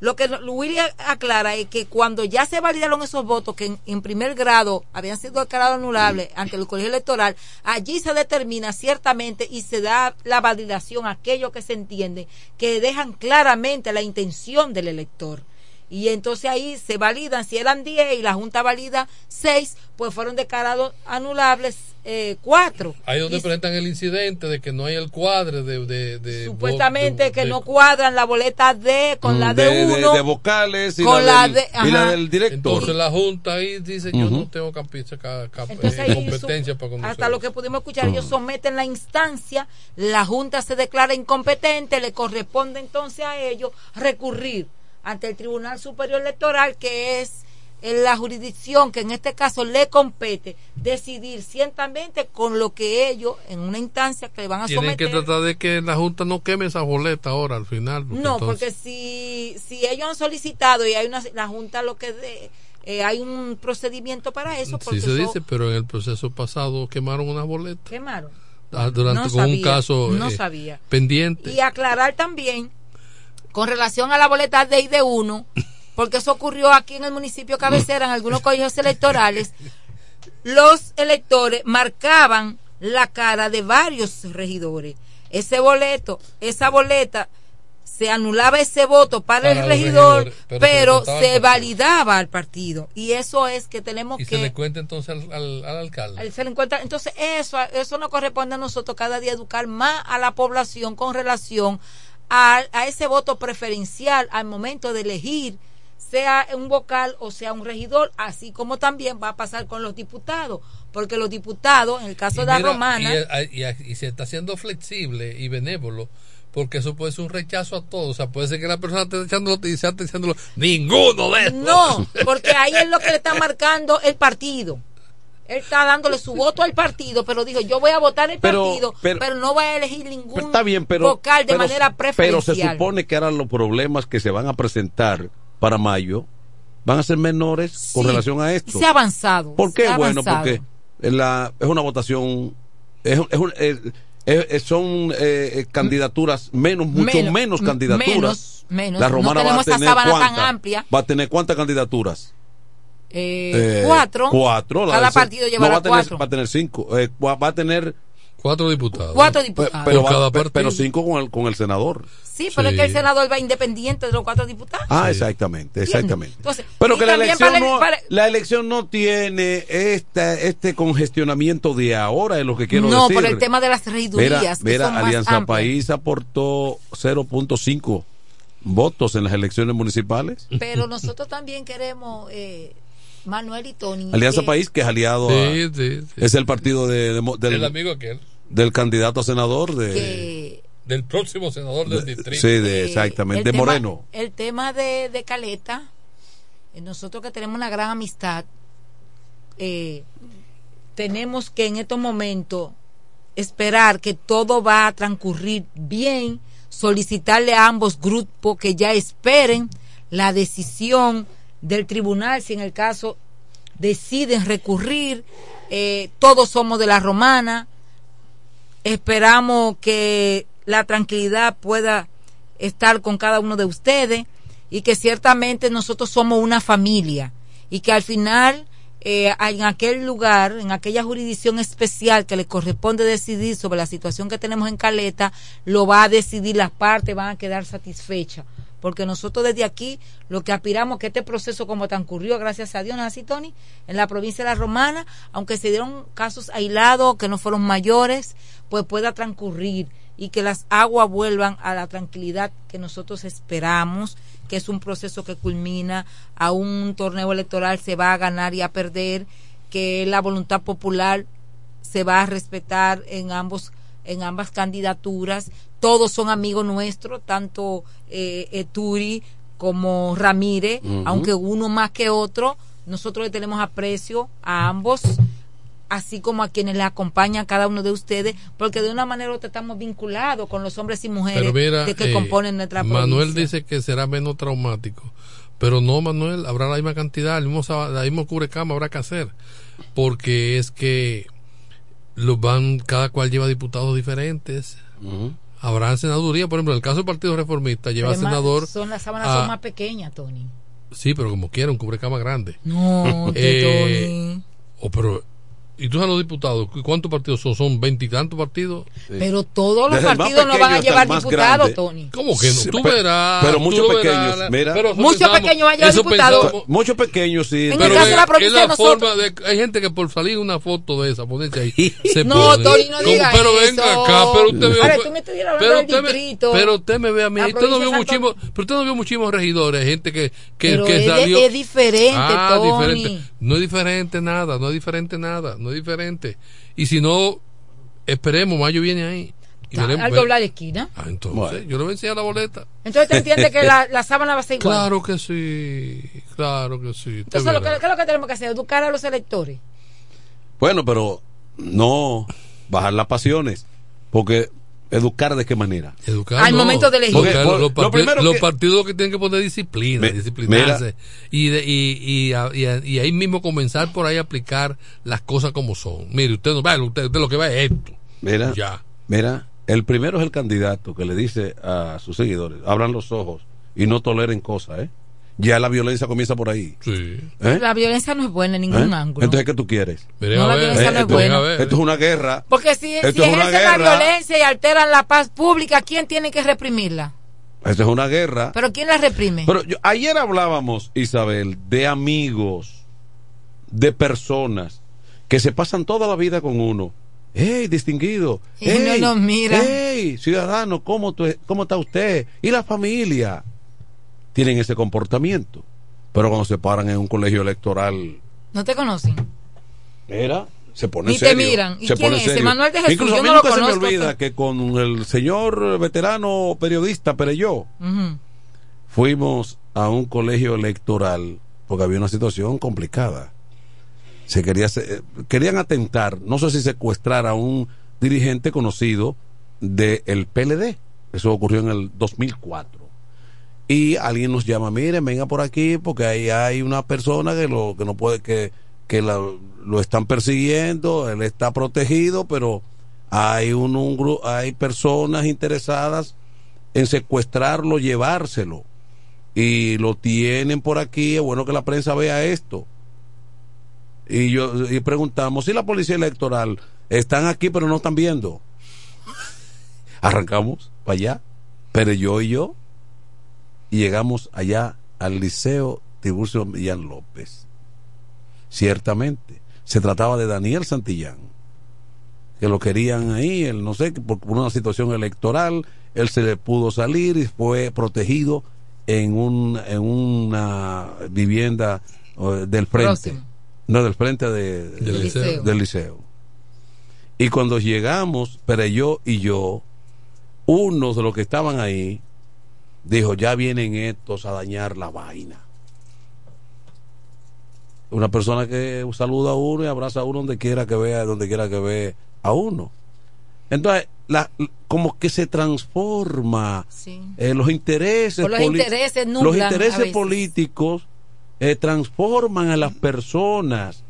lo que Willy aclara es que cuando ya se validaron esos votos que en, en primer grado habían sido declarados anulables ante el colegio electoral, allí se determina ciertamente y se da la validación a aquello que se entiende, que dejan claramente la intención del elector. Y entonces ahí se validan, si eran 10 y la Junta valida 6, pues fueron declarados anulables eh, 4. Ahí donde presentan el incidente de que no hay el cuadre de... de, de Supuestamente de- que de- no cuadran la boleta D con la Mm, de, de- uno. de vocales y con la, la del, de- y la ajá. del director. Entonces la Junta ahí dice, yo no tengo capi- ca- cap- Entonces eh, competencia su- para conocer. hasta lo que pudimos escuchar, ellos someten la instancia, la Junta se declara incompetente, le corresponde entonces a ellos recurrir ante el Tribunal Superior Electoral, que es en la jurisdicción que en este caso le compete decidir ciertamente con lo que ellos en una instancia que le van a Tienen que someter tratar de que la Junta no queme esa boleta ahora al final. no, entonces- porque si, si ellos han solicitado y hay una la Junta lo que de- eh, hay un procedimiento para eso porque Sí se eso dice, pero en el proceso pasado quemaron una boleta. quemaron. Ah, durante No con un caso no eh, sabía. pendiente. Y aclarar también con relación a la boleta de ID 1, porque eso ocurrió aquí en el municipio cabecera, en algunos colegios electorales, los electores marcaban la cara de varios regidores. Ese boleto, esa boleta, se anulaba ese voto para, Para el regidor, pero pero, se validaba al partido. Y eso es que tenemos y que... se le cuenta entonces al, al- al alcalde. Al- se le entonces eso eso nos corresponde a nosotros cada día educar más a la población con relación a, a ese voto preferencial al momento de elegir sea un vocal o sea un regidor así como también va a pasar con los diputados porque los diputados en el caso Y de la mira, romana Y, y- y se está haciendo flexible y benévolo. Porque eso puede ser un rechazo a todos. O sea, puede ser que la persona esté echándolo y sea echándolo. Ninguno de estos. no porque ahí es lo que le está marcando el partido él está dándole su voto al partido, pero dijo, yo voy a votar el Pero- partido, pero, pero- no voy a elegir ningún Pero está bien, pero, vocal de pero- manera pero preferencial. se supone que ahora los problemas que se van a presentar para mayo van a ser menores con relación a esto. Se ha avanzado. ¿Por qué? Bueno, avanzado. porque la, es una votación, es, es un- es- son eh, candidaturas menos, mucho menos, Menos, candidaturas. menos, menos. La No romana va a tener sábana tan amplia. va a tener cuántas candidaturas. Eh, Eh, cuatro. Cuatro. la Cada partido no, llevará va a tener, cuatro. Va a tener cinco. eh, va a tener cuatro diputados. Cuatro diputados. Pero, va- cinco con el, con el senador. Sí, pero es que el senador va independiente de los cuatro diputados. Ah, exactamente, exactamente. Entonces, Pero que la elección, para- no, para- la elección no tiene esta, este congestionamiento de ahora, es lo que quiero No, decir. por el tema de las que mira, Alianza. País aportó 0.5 votos en las elecciones municipales. Pero nosotros también queremos, eh, Manuel y Tony. Alianza que- País, que es aliado a- Sí, sí, es el partido de, de- del, El amigo aquel. del candidato a senador de, que Del próximo senador del distrito. sí, de, exactamente, el de tema- Moreno. El tema de, de Caleta, eh, nosotros que tenemos una gran amistad, eh, tenemos que en estos momentos esperar que todo va a transcurrir bien, solicitarle a ambos grupos que ya esperen la decisión del tribunal, si en el caso deciden recurrir, eh, todos somos de la romana, esperamos que la tranquilidad pueda estar con cada uno de ustedes y que ciertamente nosotros somos una familia y que al final eh, en aquel lugar, en aquella jurisdicción especial que le corresponde decidir sobre la situación que tenemos en Caleta, lo va a decidir las partes, van a quedar satisfechas. Porque nosotros desde aquí lo que aspiramos que este proceso como transcurrió, gracias a Dios, ¿no así, Tony? En la provincia de La Romana, aunque se dieron casos aislados que no fueron mayores, pues pueda transcurrir y que las aguas vuelvan a la tranquilidad que nosotros esperamos, que es un proceso que culmina a un torneo electoral, se va a ganar y a perder, que la voluntad popular se va a respetar en ambos en ambas candidaturas todos son amigos nuestros tanto eh, eh, Turi como Ramírez aunque uno más que otro nosotros le tenemos aprecio a ambos así como a quienes le acompañan cada uno de ustedes porque de una manera u otra estamos vinculados con los hombres y mujeres mira, de que eh, componen nuestra Manuel provincia. dice que será menos traumático. Pero no, Manuel, habrá la misma cantidad, el mismo, la misma cubrecama habrá que hacer. Porque es que los van, cada cual lleva diputados diferentes. Habrá senaduría, por ejemplo, en el caso del Partido Reformista, lleva Además, senador. son las sábanas a- son más pequeñas Tony Sí, pero como quiera, un cubrecama grande. no [LAUGHS] Eh, Tony oh, pero, ¿y tú sabes los diputados? ¿Cuántos partidos son? ¿Son veintitantos partidos? Pero todos los Desde el partidos no van a el llevar diputados. Tony. ¿Cómo que no? Sí, tú verás. pero muchos pequeños, mira. pero Muchos pequeños van a llevar diputados. Muchos pequeños, sí. En el pero caso de la es- provincia es la forma de hay gente que por salir una foto de esa ponerse ahí [LAUGHS] se No, pone. Tony, no Como, diga pero eso. venga acá pero usted ve Ahora, tú me estuvieras hablando pero del me- pero usted me ve a mí usted no vio muchísimos pero usted no vio muchísimos regidores gente que que, Pero que es salió es diferente, ah, Tony. diferente no es diferente nada no es diferente nada no es diferente. Y si no esperemos mayo viene ahí. Y veremos- al doblar la esquina Ah, entonces yo le voy a enseñar la boleta. Entonces te entiendes que la, [LAUGHS] la sábana va a ser igual claro que sí claro que sí entonces lo que. ¿qué es lo que tenemos que hacer? educar a los electores. Bueno, pero no bajar las pasiones. Porque educar de qué manera. Educar, Al no. momento de elegir. Porque Porque, los, lo partidos- primero los que- partidos que tienen que poner disciplina, Me- disciplinarse. Y, de- y, y, a- y a- y ahí mismo comenzar por ahí a aplicar las cosas como son. Mire, usted no va, usted, usted lo que va es esto. Mira, Ya. mira, el primero es el candidato que le dice a sus seguidores, abran los ojos y no toleren cosas, ¿eh? Ya la violencia comienza por ahí. Sí. ¿Eh? la violencia no es buena en ningún ¿Eh? ángulo Entonces, ¿qué tú quieres? Miren No, la violencia no es esto, buena. esto es una guerra. porque si, Esto si es una ejercen la violencia y alteran la paz pública ¿quién tiene que reprimirla? Esto es una guerra. pero ¿quién la reprime? Pero yo- ayer hablábamos, Isabel, de amigos, de personas que se pasan toda la vida con uno. ¡Hey, distinguido! Y ¡Hey! no nos mira. ¡Hey, ciudadano! ¿cómo, tú- ¿Cómo está usted? ¿Y la familia? Tienen ese comportamiento. Pero cuando se paran en un colegio electoral, no te conocen era, se pone Ni te miran. ¿Y se quién pone es serio. Manuel de Jesús, Incluso yo a mí no lo nunca se me olvida pero- que con el señor veterano periodista Pereyó, fuimos a un colegio electoral porque había una situación complicada. Se quería hacer- eh, querían atentar, no sé si secuestrar a un dirigente conocido del PLD. Eso ocurrió en el 2004. Y alguien nos llama, miren, venga por aquí porque ahí hay una persona que lo que no puede que que lo están persiguiendo, él está protegido, pero hay un, un hay personas interesadas en secuestrarlo, llevárselo y lo tienen por aquí, es bueno que la prensa vea esto. Y yo y preguntamos si la policía electoral están aquí pero no están viendo. [LAUGHS] Arrancamos para allá, pero yo y yo y llegamos allá al liceo Tiburcio Millán López. Ciertamente, se trataba de Daniel Santillán, que lo querían ahí, él no sé, por por una situación electoral, él se le pudo salir y fue protegido en un en una vivienda del frente, Próximo. no del frente de- Del de- liceo. del liceo. Y cuando llegamos, Pereyó y yo, uno de los que estaban ahí, dijo, ya vienen estos a dañar la vaina. Una persona que saluda a uno y abraza a uno donde quiera que vea, donde quiera que vea a uno. Entonces, la, como que se transforma Sí. eh, los intereses los intereses los intereses políticos eh, transforman a las personas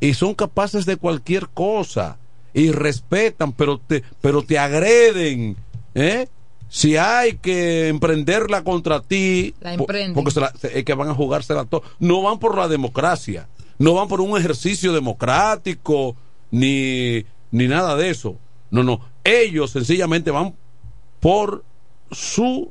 y son capaces de cualquier cosa y respetan pero te pero te agreden ¿eh? Si hay que emprenderla contra ti La porque se la- se- es que van a jugársela todo no van por la democracia no van por un ejercicio democrático ni, ni nada de eso. No, no. Ellos sencillamente van por su,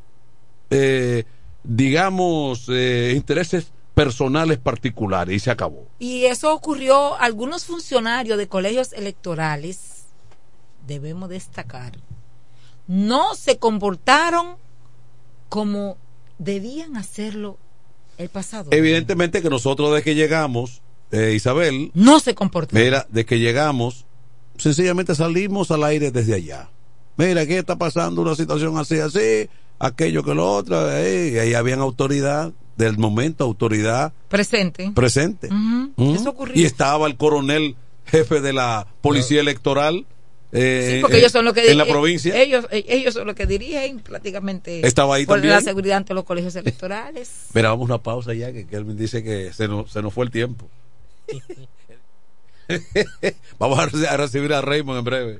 eh, digamos, eh, intereses personales particulares y se acabó. Y eso ocurrió, algunos funcionarios de colegios electorales, debemos destacar, no se comportaron como debían hacerlo el pasado. Evidentemente que nosotros desde que llegamos, eh, Isabel, no se comportaron. Mira, desde que llegamos, sencillamente salimos al aire desde allá. Mira, aquí está pasando una situación así, así, aquello que lo otro, eh, y ahí habían autoridad del momento, autoridad presente. Presente. Ujú. Eso ocurrió. Y estaba el coronel jefe de la policía electoral. Eh, Sí, porque ellos son los que en la eh, provincia. Ellos, eh, ellos son los que dirigen prácticamente Estaba ahí por también. la seguridad ante los colegios electorales. [LAUGHS] Mira, vamos a una pausa ya, que Kelvin dice que se nos, se nos fue el tiempo. [LAUGHS] [LAUGHS] vamos a recibir a Raymond en breve.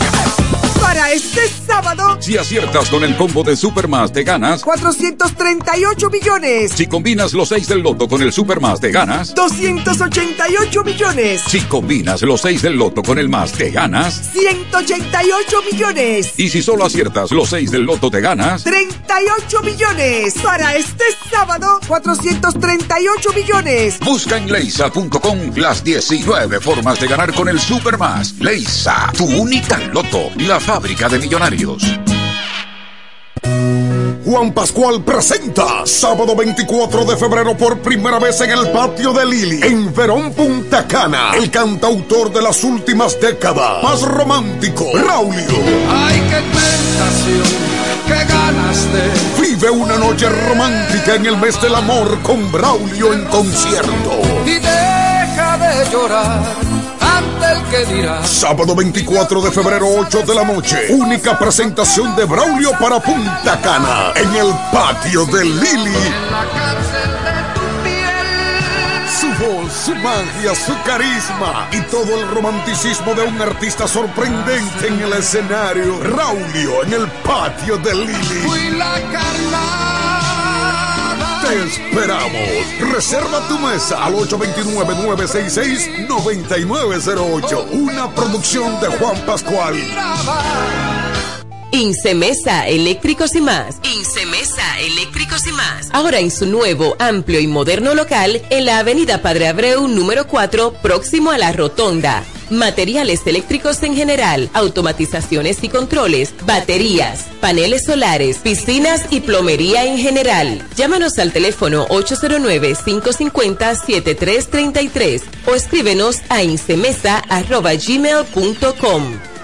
Para este sábado, Si aciertas con el combo de Supermas te ganas. 438 millones. Si combinas los 6 del loto con el Supermas te ganas. 288 millones. Si combinas los 6 del loto con el más te ganas. 188 millones. Y si solo aciertas los 6 del loto te ganas. 38 millones. Para este sábado, 438 millones. Busca en leisa.com las 19 formas de ganar con el Supermas. Leisa, tu única loto, la fábrica de millonarios. Juan Pascual presenta sábado 24 de febrero por primera vez en el patio de Lili, en Verón Punta Cana, el cantautor de las últimas décadas, más romántico, Raulio. Ay, qué tentación, qué ganas de Vive una noche romántica en el mes del amor con Braulio en concierto. y deja de llorar Sábado 24 de febrero, 8 de la noche. Única presentación de Braulio para Punta Cana en el patio de Lili. Su voz, su magia, su carisma y todo el romanticismo de un artista sorprendente en el escenario. Raulio en el patio de Lili. Te esperamos. Reserva tu mesa al 829-966-9908. Una producción de Juan Pascual. Incemesa Eléctricos y más. Incemesa Eléctricos y más. Ahora en su nuevo, amplio y moderno local en la Avenida Padre Abreu número 4, próximo a la Rotonda. Materiales eléctricos en general, automatizaciones y controles, baterías, paneles solares, piscinas y plomería en general. Llámanos al teléfono 809-550-7333 o escríbenos a incemesa.gmail.com.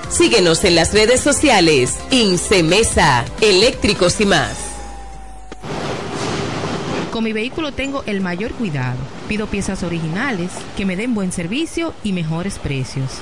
Síguenos en las redes sociales. Incemesa, eléctricos y más. Con mi vehículo tengo el mayor cuidado. Pido piezas originales, que me den buen servicio y mejores precios.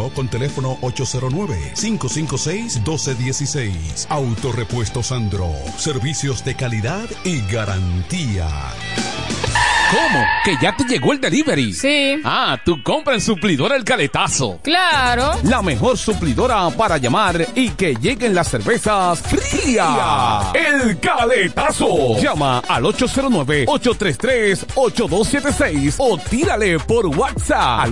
con teléfono 809-556-1216. Autorepuesto Sandro. Servicios de calidad y garantía. ¿Cómo? ¿Que ya te llegó el delivery? Sí. Ah, tu compra en suplidora El Caletazo. Claro. La mejor suplidora para llamar y que lleguen las cervezas frías. El Caletazo. Llama al 809-833-8276 o tírale por WhatsApp al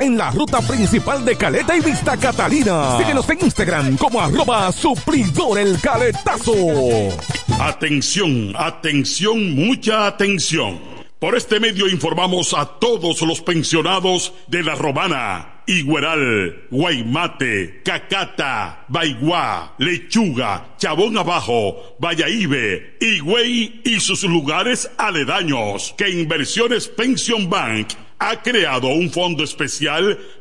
en la ruta principal de Caleta y Vista Catalina. Síguenos en Instagram como arroba suplidor el caletazo. Atención, atención, mucha atención. Por este medio informamos a todos los pensionados de La Romana, Igueral, Guaymate, Cacata, Baigua, Lechuga, Chabón Abajo, Vallaíbe, Higüey y sus lugares aledaños que Inversiones Pension Bank ha creado un fondo especial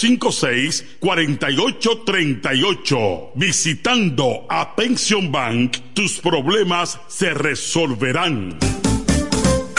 809-556-4838. Visitando a Pension Bank, tus problemas se resolverán.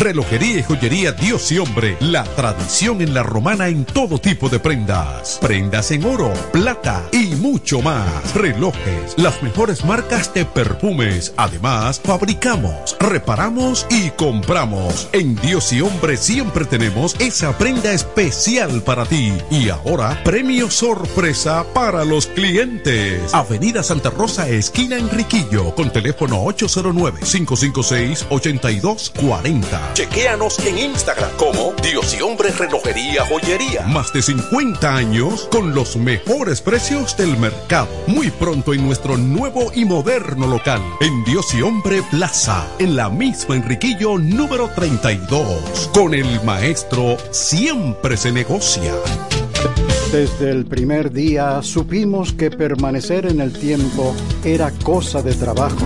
Relojería y joyería Dios y Hombre, la tradición en la romana en todo tipo de prendas. Prendas en oro, plata y mucho más. Relojes, las mejores marcas de perfumes. Además, fabricamos, reparamos y compramos. En Dios y Hombre siempre tenemos esa prenda especial para ti. Y ahora, premio sorpresa para los clientes. Avenida Santa Rosa, esquina Enriquillo, con teléfono 809-556-8240. Chequéanos en Instagram como Dios y Hombre Relojería Joyería. Más de 50 años con los mejores precios del mercado. Muy pronto en nuestro nuevo y moderno local. En Dios y Hombre Plaza. En la misma Enriquillo número 32. Con el maestro siempre se negocia. Desde el primer día supimos que permanecer en el tiempo era cosa de trabajo.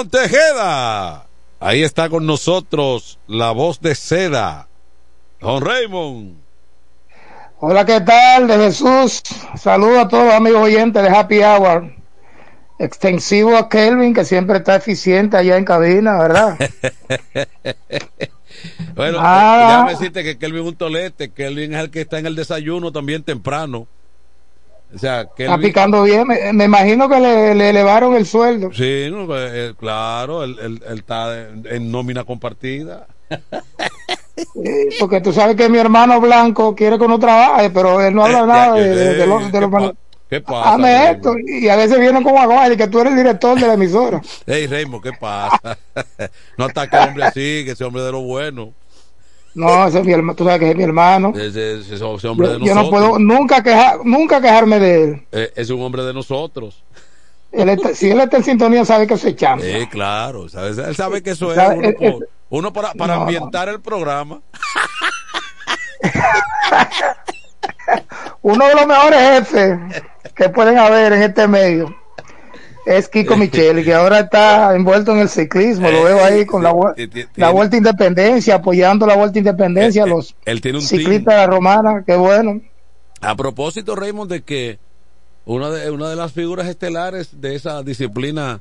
Raymond Tejeda. Ahí está con nosotros la voz de seda. Don Raymond. Hola, ¿qué tal? De Jesús. Saludos a todos los amigos oyentes de Happy Hour. Extensivo a Kelvin, que siempre está eficiente allá en cabina, ¿verdad? [LAUGHS] bueno, déjame decirte que Kelvin es un tolete. Kelvin es el que está en el desayuno también temprano. O sea, Está Kelvin. picando bien. Me, me imagino que le, le elevaron el sueldo. Sí, no, pues, eh, claro, él, él- él está en, en nómina compartida. Sí, porque tú sabes que mi hermano blanco quiere que uno trabaje, pero él no habla nada de, de- de los... de los- Eh, ¿Qué pasa? Hazme esto. Y a veces vienen como aguas y que tú eres el director de la emisora. Hey, Raymond, ¿qué pasa? [LAUGHS] no ataque al hombre así, que ese hombre de lo bueno. No, ese es mi hermano, tú sabes que es mi hermano. Ese, ese- ese hombre Yo, de yo no puedo nunca, quejar, nunca quejarme de él. Eh, es un hombre de nosotros. Él está- si él está en sintonía, sabe que soy chamba. Sí, claro. ¿sabes? Él sabe que eso es uno, eh, por- uno para, para no, ambientar el programa. [LAUGHS] Uno de los mejores jefes que pueden haber en este medio es Kiko Micheli, que ahora está envuelto en el ciclismo. Lo veo ahí con la, Eh, la Vuelta Independencia, apoyando la Vuelta Independencia, los Él tiene un ciclistas de la Romana. Qué bueno. A propósito, Raymond, de que una de, una de las figuras estelares de esa disciplina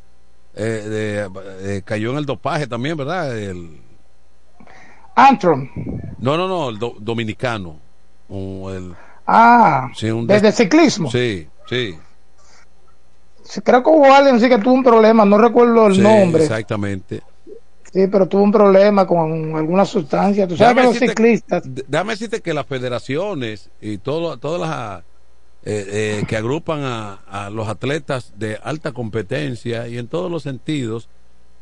eh, de- eh, cayó en el dopaje también, ¿verdad? El, Antron. no, no, no, el do- dominicano. El- Ah, sí, un desde des- ciclismo. Sí, sí. Creo que hubo alguien sí que tuvo un problema, no recuerdo el sí, nombre. Exactamente. Sí, pero tuvo un problema con alguna sustancia. Tú sabes que los ciclistas. déjame decirte que las federaciones y todo, todas las eh, eh, que agrupan a, a los atletas de alta competencia y en todos los sentidos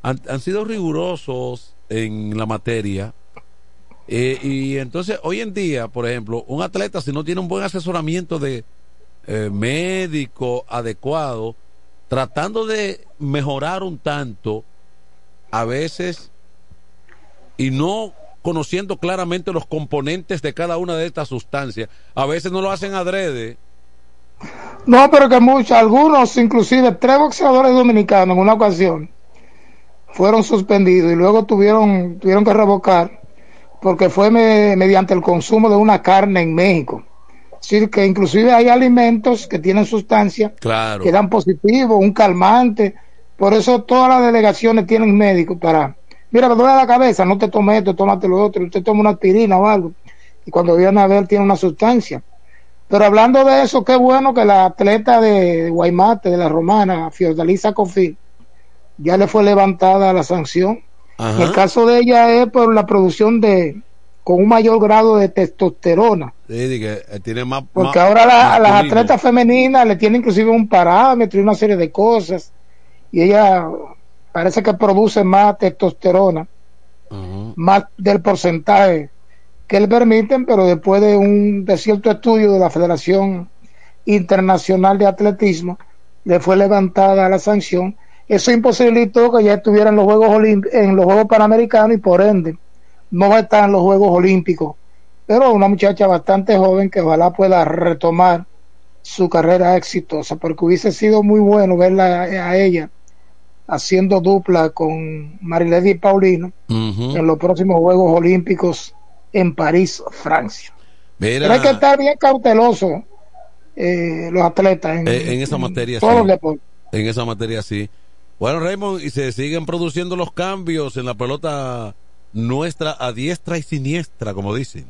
han, han sido rigurosos en la materia. Eh, y entonces, hoy en día, por ejemplo, un atleta, si no tiene un buen asesoramiento de eh, médico adecuado, tratando de mejorar un tanto, a veces y no conociendo claramente los componentes de cada una de estas sustancias. A veces no lo hacen adrede. No, pero que muchos, algunos, inclusive tres boxeadores dominicanos en una ocasión fueron suspendidos y luego tuvieron, tuvieron que revocar porque fue me- mediante el consumo de una carne en México. Es decir, que inclusive hay alimentos que tienen sustancias Claro. que dan positivo, un calmante. Por eso todas las delegaciones tienen médicos para, mira, me duele la cabeza, no te tomes esto, tómate lo otro, usted toma una aspirina o algo. Y cuando viene a ver tiene una sustancia. Pero hablando de eso, qué bueno que la atleta de Guaymate, de la Romana, Fiordalisa Cofil, ya le fue levantada la sanción. Ajá. El caso de ella es por la producción de, con un mayor grado de testosterona. Sí, que, eh, tiene más. Porque más- ahora la- a las atletas femeninas le tienen inclusive un parámetro y una serie de cosas. Y ella parece que produce más testosterona, más del porcentaje que le permiten, pero después de un de cierto estudio de la Federación Internacional de Atletismo, le fue levantada la sanción. Eso imposibilitó que ya estuviera en los Juegos Olimp- en los Juegos Panamericanos y por ende no va a estar en los Juegos Olímpicos. Pero una muchacha bastante joven que ojalá pueda retomar su carrera exitosa, porque hubiese sido muy bueno verla a ella haciendo dupla con Marilady Paulino en los próximos Juegos Olímpicos en París, Francia. Mira, Pero hay que estar bien cauteloso eh, los atletas en, eh, en esa materia todos sí. los deportes. En esa materia sí. Bueno, Raymond, y se siguen produciendo los cambios en la pelota nuestra a diestra y siniestra, como dicen.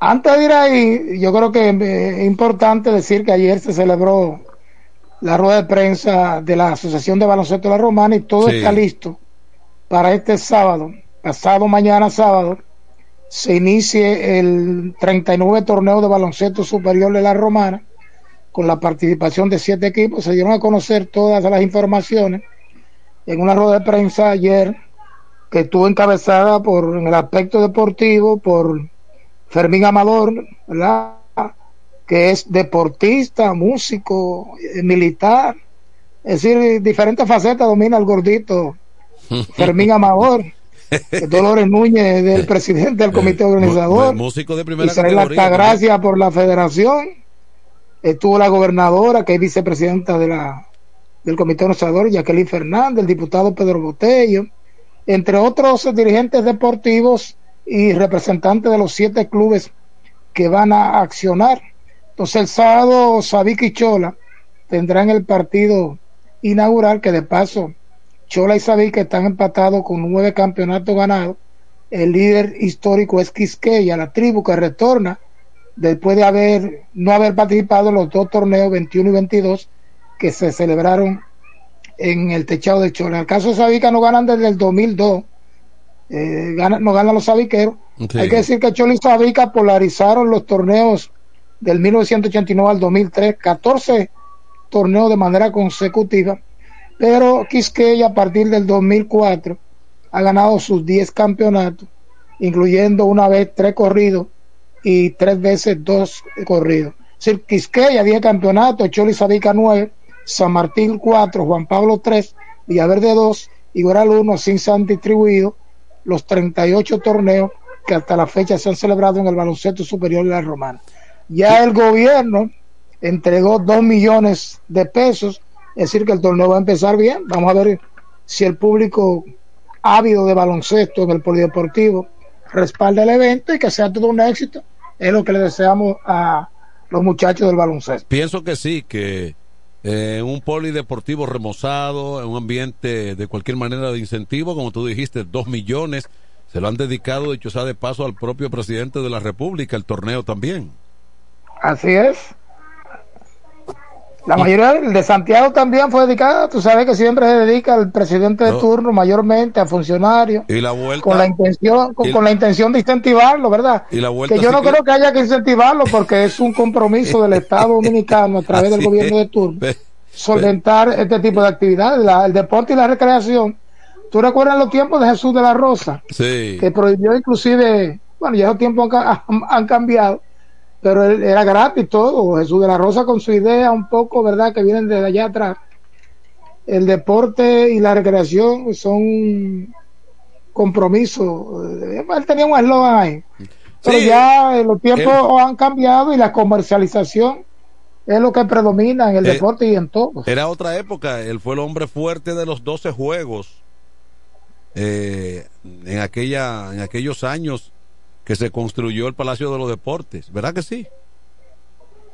Antes de ir ahí, yo creo que es importante decir que ayer se celebró la rueda de prensa de la Asociación de Baloncesto de la Romana y todo Sí. está listo para este sábado, pasado mañana sábado, se inicie el 39 torneo de baloncesto superior de la Romana con la participación de siete equipos. Se dieron a conocer todas las informaciones en una rueda de prensa ayer que estuvo encabezada por en el aspecto deportivo por Fermín Amador, ¿verdad? que es deportista, músico, eh, militar, es decir, diferentes facetas domina el gordito [LAUGHS] Fermín Amador, eh, Dolores Núñez del presidente del comité organizador, Músico de primera Israel. Altagracia por la federación, estuvo la gobernadora que es vicepresidenta de la del comité organizador, Jacqueline Fernández, el diputado Pedro Botello, entre otros dirigentes deportivos y representantes de los siete clubes que van a accionar. Entonces el sábado Sabica y Chola tendrán el partido inaugural que de paso Chola y Sabica están empatados con nueve campeonatos ganados. El líder histórico es Quisqueya, la tribu que retorna después de haber no haber participado en los dos torneos 21 y 22 que se celebraron en el techado de Chola. En el caso de Sabica no ganan desde el 2002, eh, ganan, no ganan los sabiqueros. Hay que decir que Chola y Sabica polarizaron los torneos del 1989 al 2003, 14 torneos de manera consecutiva, pero Quisqueya a partir del 2004 ha ganado sus 10 campeonatos, incluyendo una vez tres corridos y tres veces dos corridos. Es decir, Quisqueya 10 campeonatos, Choli Sabica 9, San Martín 4, Juan Pablo 3, Villaverde 2, Igual 1 sin se han distribuido los 38 torneos que hasta la fecha se han celebrado en el baloncesto superior de la Romana. Ya el gobierno entregó 2 millones de pesos, es decir, que el torneo va a empezar bien. Vamos a ver si el público ávido de baloncesto en el polideportivo respalda el evento y que sea todo un éxito. Es lo que le deseamos a los muchachos del baloncesto. Pienso que sí, que eh, un polideportivo remozado, en un ambiente de cualquier manera de incentivo, como tú dijiste, dos millones, se lo han dedicado, dicho sea de paso, al propio presidente de la República, el torneo también. Así es. La mayoría de Santiago también fue dedicada, tú sabes que siempre se dedica al presidente de No. turno, mayormente a funcionarios, Y la vuelta. con la intención, con, la intención de incentivarlo, ¿verdad? Y la vuelta Que yo no que- creo que haya que incentivarlo porque es un compromiso del Estado Dominicano a través del gobierno de turno solventar este tipo de actividades, la- el deporte y la recreación. ¿Tú recuerdas los tiempos de Jesús de la Rosa? Sí. que prohibió inclusive, bueno, ya esos tiempos han cambiado, pero él- era gratis todo. Jesús de la Rosa con su idea un poco, ¿verdad? Que vienen desde allá atrás. El deporte y la recreación son compromisos. Eh, Él tenía un eslogan ahí. Pero Sí, ya eh, los tiempos él- han cambiado y la comercialización es lo que predomina en el Eh, deporte y en todo. Era otra época, él fue el hombre fuerte de los 12 juegos eh, en, aquella, en aquellos años que se construyó el Palacio de los Deportes, ¿verdad que sí?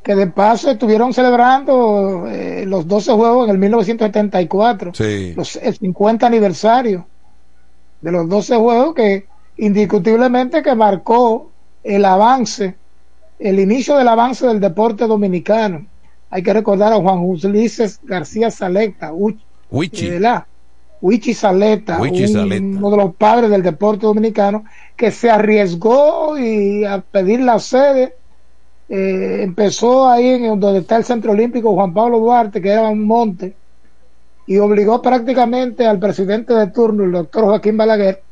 Que de paso estuvieron celebrando eh, los 12 juegos en el 1974. Sí. los- el 50 aniversario de los 12 juegos que indiscutiblemente que marcó el avance, el inicio del avance del deporte dominicano. Hay que recordar a Juan Ulises García Saleta, Uch- Wichi. eh, ¿verdad? Un- Saleta. uno de los padres del deporte dominicano, que se arriesgó y a pedir la sede. eh, empezó ahí en donde está el Centro Olímpico Juan Pablo Duarte, que era un monte, y obligó prácticamente al presidente de turno, el doctor Joaquín Balaguer,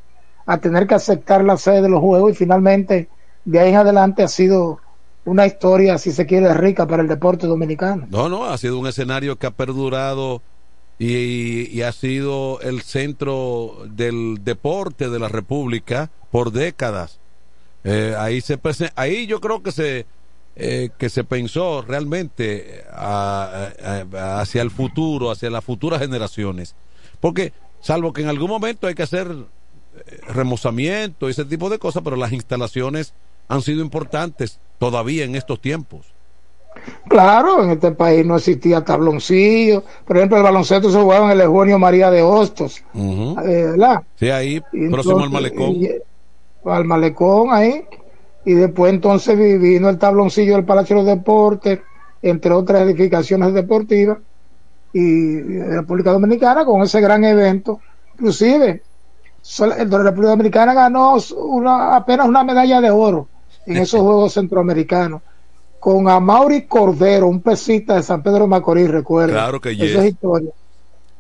a tener que aceptar la sede de los Juegos y finalmente de ahí en adelante ha sido una historia, si se quiere, rica para el deporte dominicano. No, no, ha sido un escenario que ha perdurado y, y ha sido el centro del deporte de la República por décadas. Eh, ahí se ahí yo creo que se eh, que se pensó realmente hacia el futuro, hacia las futuras generaciones, porque salvo que en algún momento hay que hacer eh, remozamiento y ese tipo de cosas, pero las instalaciones han sido importantes todavía en estos tiempos. Claro, en este país no existía tabloncillo. Por ejemplo, el baloncesto se jugaba en el Eugenio María de Hostos, eh, ¿verdad? Sí, ahí, próximo al malecón. y- al malecón ahí. Y después entonces vi- vino el tabloncillo del Palacio de los Deportes, entre otras edificaciones deportivas, y, de República Dominicana con ese gran evento. Inclusive, el de la República Dominicana ganó una, apenas una medalla de oro en esos [LAUGHS] Juegos Centroamericanos. Con Amaury Cordero, un pesita de San Pedro de Macorís, recuerdo. Claro que Esa yes. es historia.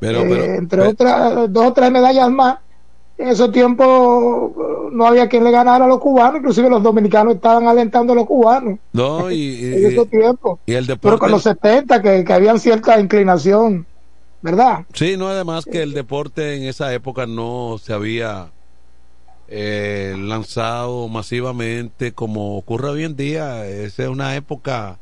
Pero, Eh, pero, entre otras dos o tres medallas más. En esos tiempos eh, no había quien le ganara a los cubanos, inclusive los dominicanos estaban alentando a los cubanos no, [LAUGHS] y, y- en esos tiempos. y el Pero deporte. con los 70 que, que habían cierta inclinación, ¿verdad? Sí, no, además que el deporte en esa época no se había eh, lanzado masivamente como ocurre hoy en día. Esa es una época.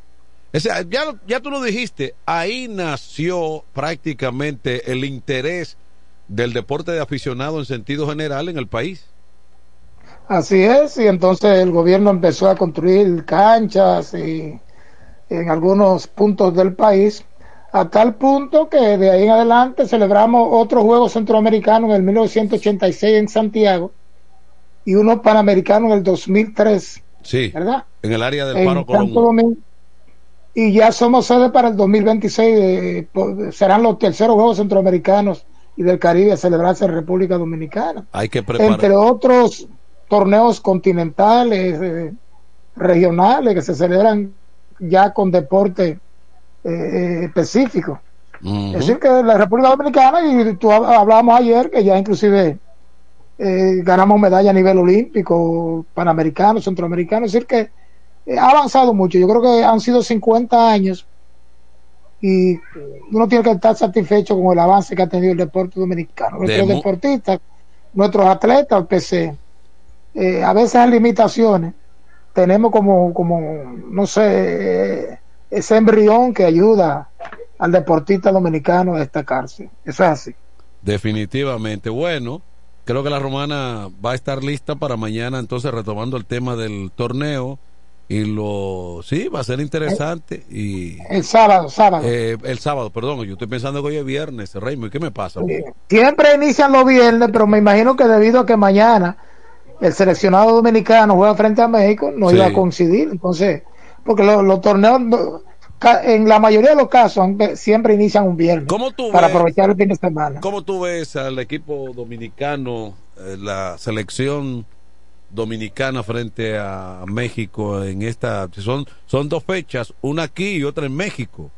esa- ya, ya tú lo dijiste, ahí nació prácticamente el interés del deporte de aficionado en sentido general en el país. Así es, y entonces el gobierno empezó a construir canchas y en algunos puntos del país, a tal punto que de ahí en adelante celebramos otros Juegos Centroamericanos en el 1986 en Santiago y uno Panamericano en el 2003. Sí, ¿verdad? En el área del En Paro Colón. Y ya somos sede para el 2026, de- po- serán los terceros Juegos Centroamericanos y del Caribe a celebrarse en República Dominicana Hay que preparar. entre otros torneos continentales, eh, regionales que se celebran ya con deporte eh, eh, específico. Es decir, que la República Dominicana, y tú hab- hablábamos ayer que ya inclusive eh, ganamos medalla a nivel olímpico, panamericano, centroamericano, es decir, que eh, ha avanzado mucho. Yo creo que han sido 50 años y uno tiene que estar satisfecho con el avance que ha tenido el deporte dominicano. Nuestros deportistas, nuestros atletas, pese eh, a veces hay limitaciones, tenemos como, como no sé, eh, ese embrión que ayuda al deportista dominicano a destacarse. Eso es así. Definitivamente. Bueno, creo que la romana va a estar lista para mañana, entonces retomando el tema del torneo. Y lo. Sí, va a ser interesante. Y. El sábado, sábado. eh, el sábado, perdón, yo estoy pensando que hoy es viernes, Raymond. ¿Y qué me pasa? Siempre inician los viernes, pero me imagino que debido a que mañana el seleccionado dominicano juega frente a México, no Sí. iba a coincidir. Entonces, porque los, los torneos, en la mayoría de los casos, siempre inician un viernes tú para ves? aprovechar el fin de semana. ¿Cómo tú ves al equipo dominicano, eh, la selección dominicana frente a México en esta? Son, son dos fechas, una aquí y otra en México.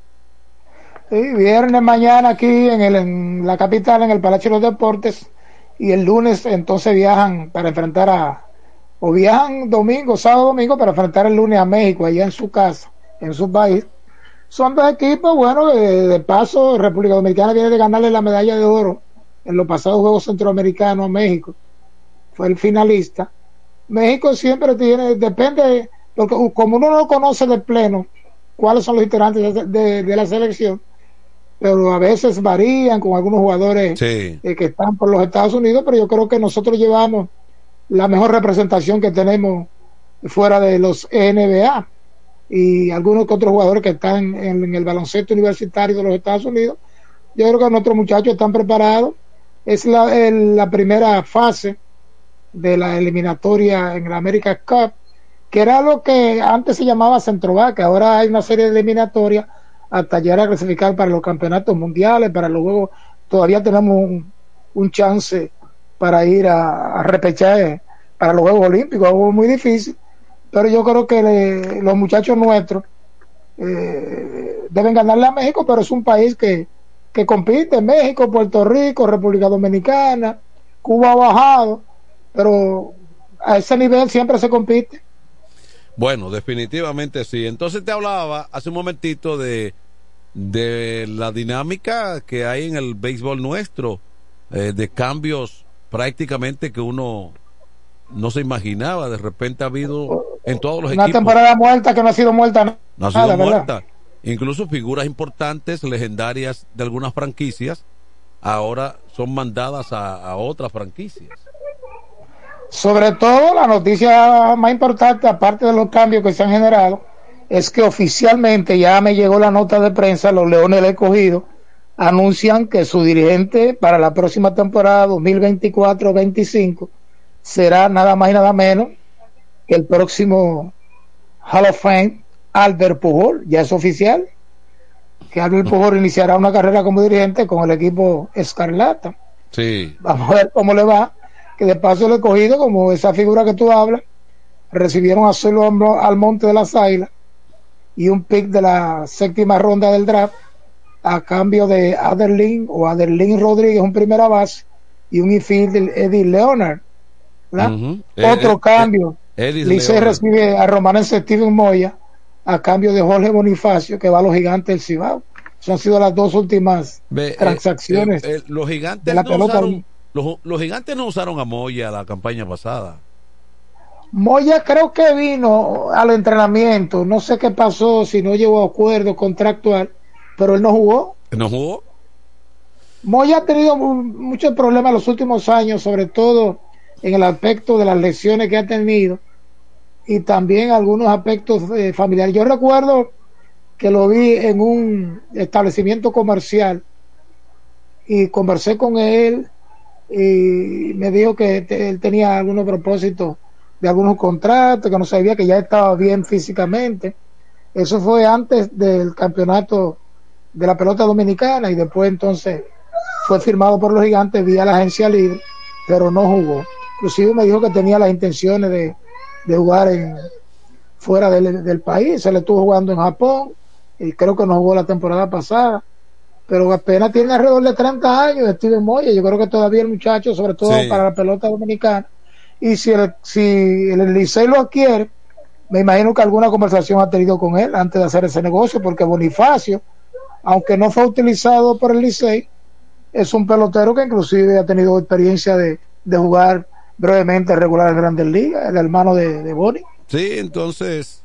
Sí, viernes mañana aquí en, el, en la capital, en el Palacio de los Deportes, y el lunes entonces viajan para enfrentar a, o viajan domingo, sábado, domingo, para enfrentar el lunes a México, allá en su casa, en su país. Son dos equipos, bueno, de, de paso, República Dominicana viene de ganarle la medalla de oro en los pasados Juegos Centroamericanos a México. Fue el finalista. México siempre tiene, depende, porque como uno no conoce de pleno cuáles son los integrantes de, de- de la selección, pero a veces varían con algunos jugadores Sí. eh, que están por los Estados Unidos, pero yo creo que nosotros llevamos la mejor representación que tenemos fuera de los NBA y algunos otros jugadores que están en, el baloncesto universitario de los Estados Unidos. Yo creo que nuestros muchachos están preparados. Es la, la primera fase de la eliminatoria en la America Cup, que era lo que antes se llamaba Centrovac, que ahora hay una serie de eliminatorias hasta llegar a clasificar para los campeonatos mundiales, para los juegos, todavía tenemos un, un chance para ir a, a repechar para los Juegos Olímpicos, algo muy difícil, pero yo creo que le- los muchachos nuestros eh, deben ganarle a México, pero es un país que, que compite, México, Puerto Rico, República Dominicana, Cuba ha bajado, pero a ese nivel siempre se compite. Bueno, definitivamente sí. Entonces te hablaba hace un momentito de, de la dinámica que hay en el béisbol nuestro, eh, de cambios prácticamente que uno no se imaginaba. De repente ha habido en todos los Una equipos. temporada muerta que no ha sido muerta No ha nada, sido ¿verdad? muerta. Incluso figuras importantes, legendarias de algunas franquicias, ahora son mandadas a, a otras franquicias. Sobre todo, la noticia más importante, aparte de los cambios que se han generado, es que oficialmente ya me llegó la nota de prensa, los Leones del Escogido anuncian que su dirigente para la próxima temporada 2024-25 será nada más y nada menos que el próximo Hall of Fame, Albert Pujol, ya es oficial, que Albert Pujol iniciará una carrera como dirigente con el equipo Escarlata. Sí. Vamos a ver cómo le va. Que de paso le he cogido, como esa figura que tú hablas, recibieron a Solo al Monte de las Águilas y un pick de la séptima ronda del draft a cambio de Aderlin o Aderlin Rodríguez, un primera base, y un infielder Eddie Leonard. Eh, Otro eh, cambio. eh, Licey recibe a Romanense Steven Moya a cambio de Jorge Bonifacio, que va a los gigantes del Cibao. Esas han sido las dos últimas transacciones eh, eh, los gigantes de la no pelota. usaron, los, los gigantes no usaron a Moya la campaña pasada. Moya creo que vino al entrenamiento, no sé qué pasó, si no llegó a acuerdo contractual, pero él no jugó. ¿No jugó? Moya ha tenido mu- muchos problemas los últimos años, sobre todo en el aspecto de las lesiones que ha tenido y también algunos aspectos eh, familiares. Yo recuerdo que lo vi en un establecimiento comercial y conversé con él y me dijo que él tenía algunos propósitos de algunos contratos, que no sabía que ya estaba bien físicamente. Eso fue antes del campeonato de la pelota dominicana y después entonces fue firmado por los gigantes vía la agencia libre, pero no jugó. Inclusive me dijo que tenía las intenciones de, de jugar en, fuera del, del, país, se le estuvo jugando en Japón y creo que no jugó la temporada pasada, pero apenas tiene alrededor de 30 años Steven Moya, yo creo que todavía el muchacho, sobre todo para la pelota dominicana, y si el, si el Licey lo adquiere, me imagino que alguna conversación ha tenido con él antes de hacer ese negocio, porque Bonifacio, aunque no fue utilizado por el Licey, es un pelotero que inclusive ha tenido experiencia de, de jugar brevemente regular en Grandes Ligas, el hermano de, de. Sí, entonces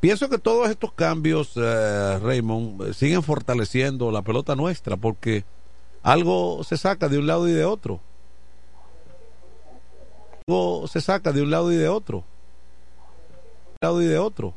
pienso que todos estos cambios, eh, Raymond, siguen fortaleciendo la pelota nuestra porque algo se saca de un lado y de otro. Algo se saca de un lado y de otro. Un lado y de otro.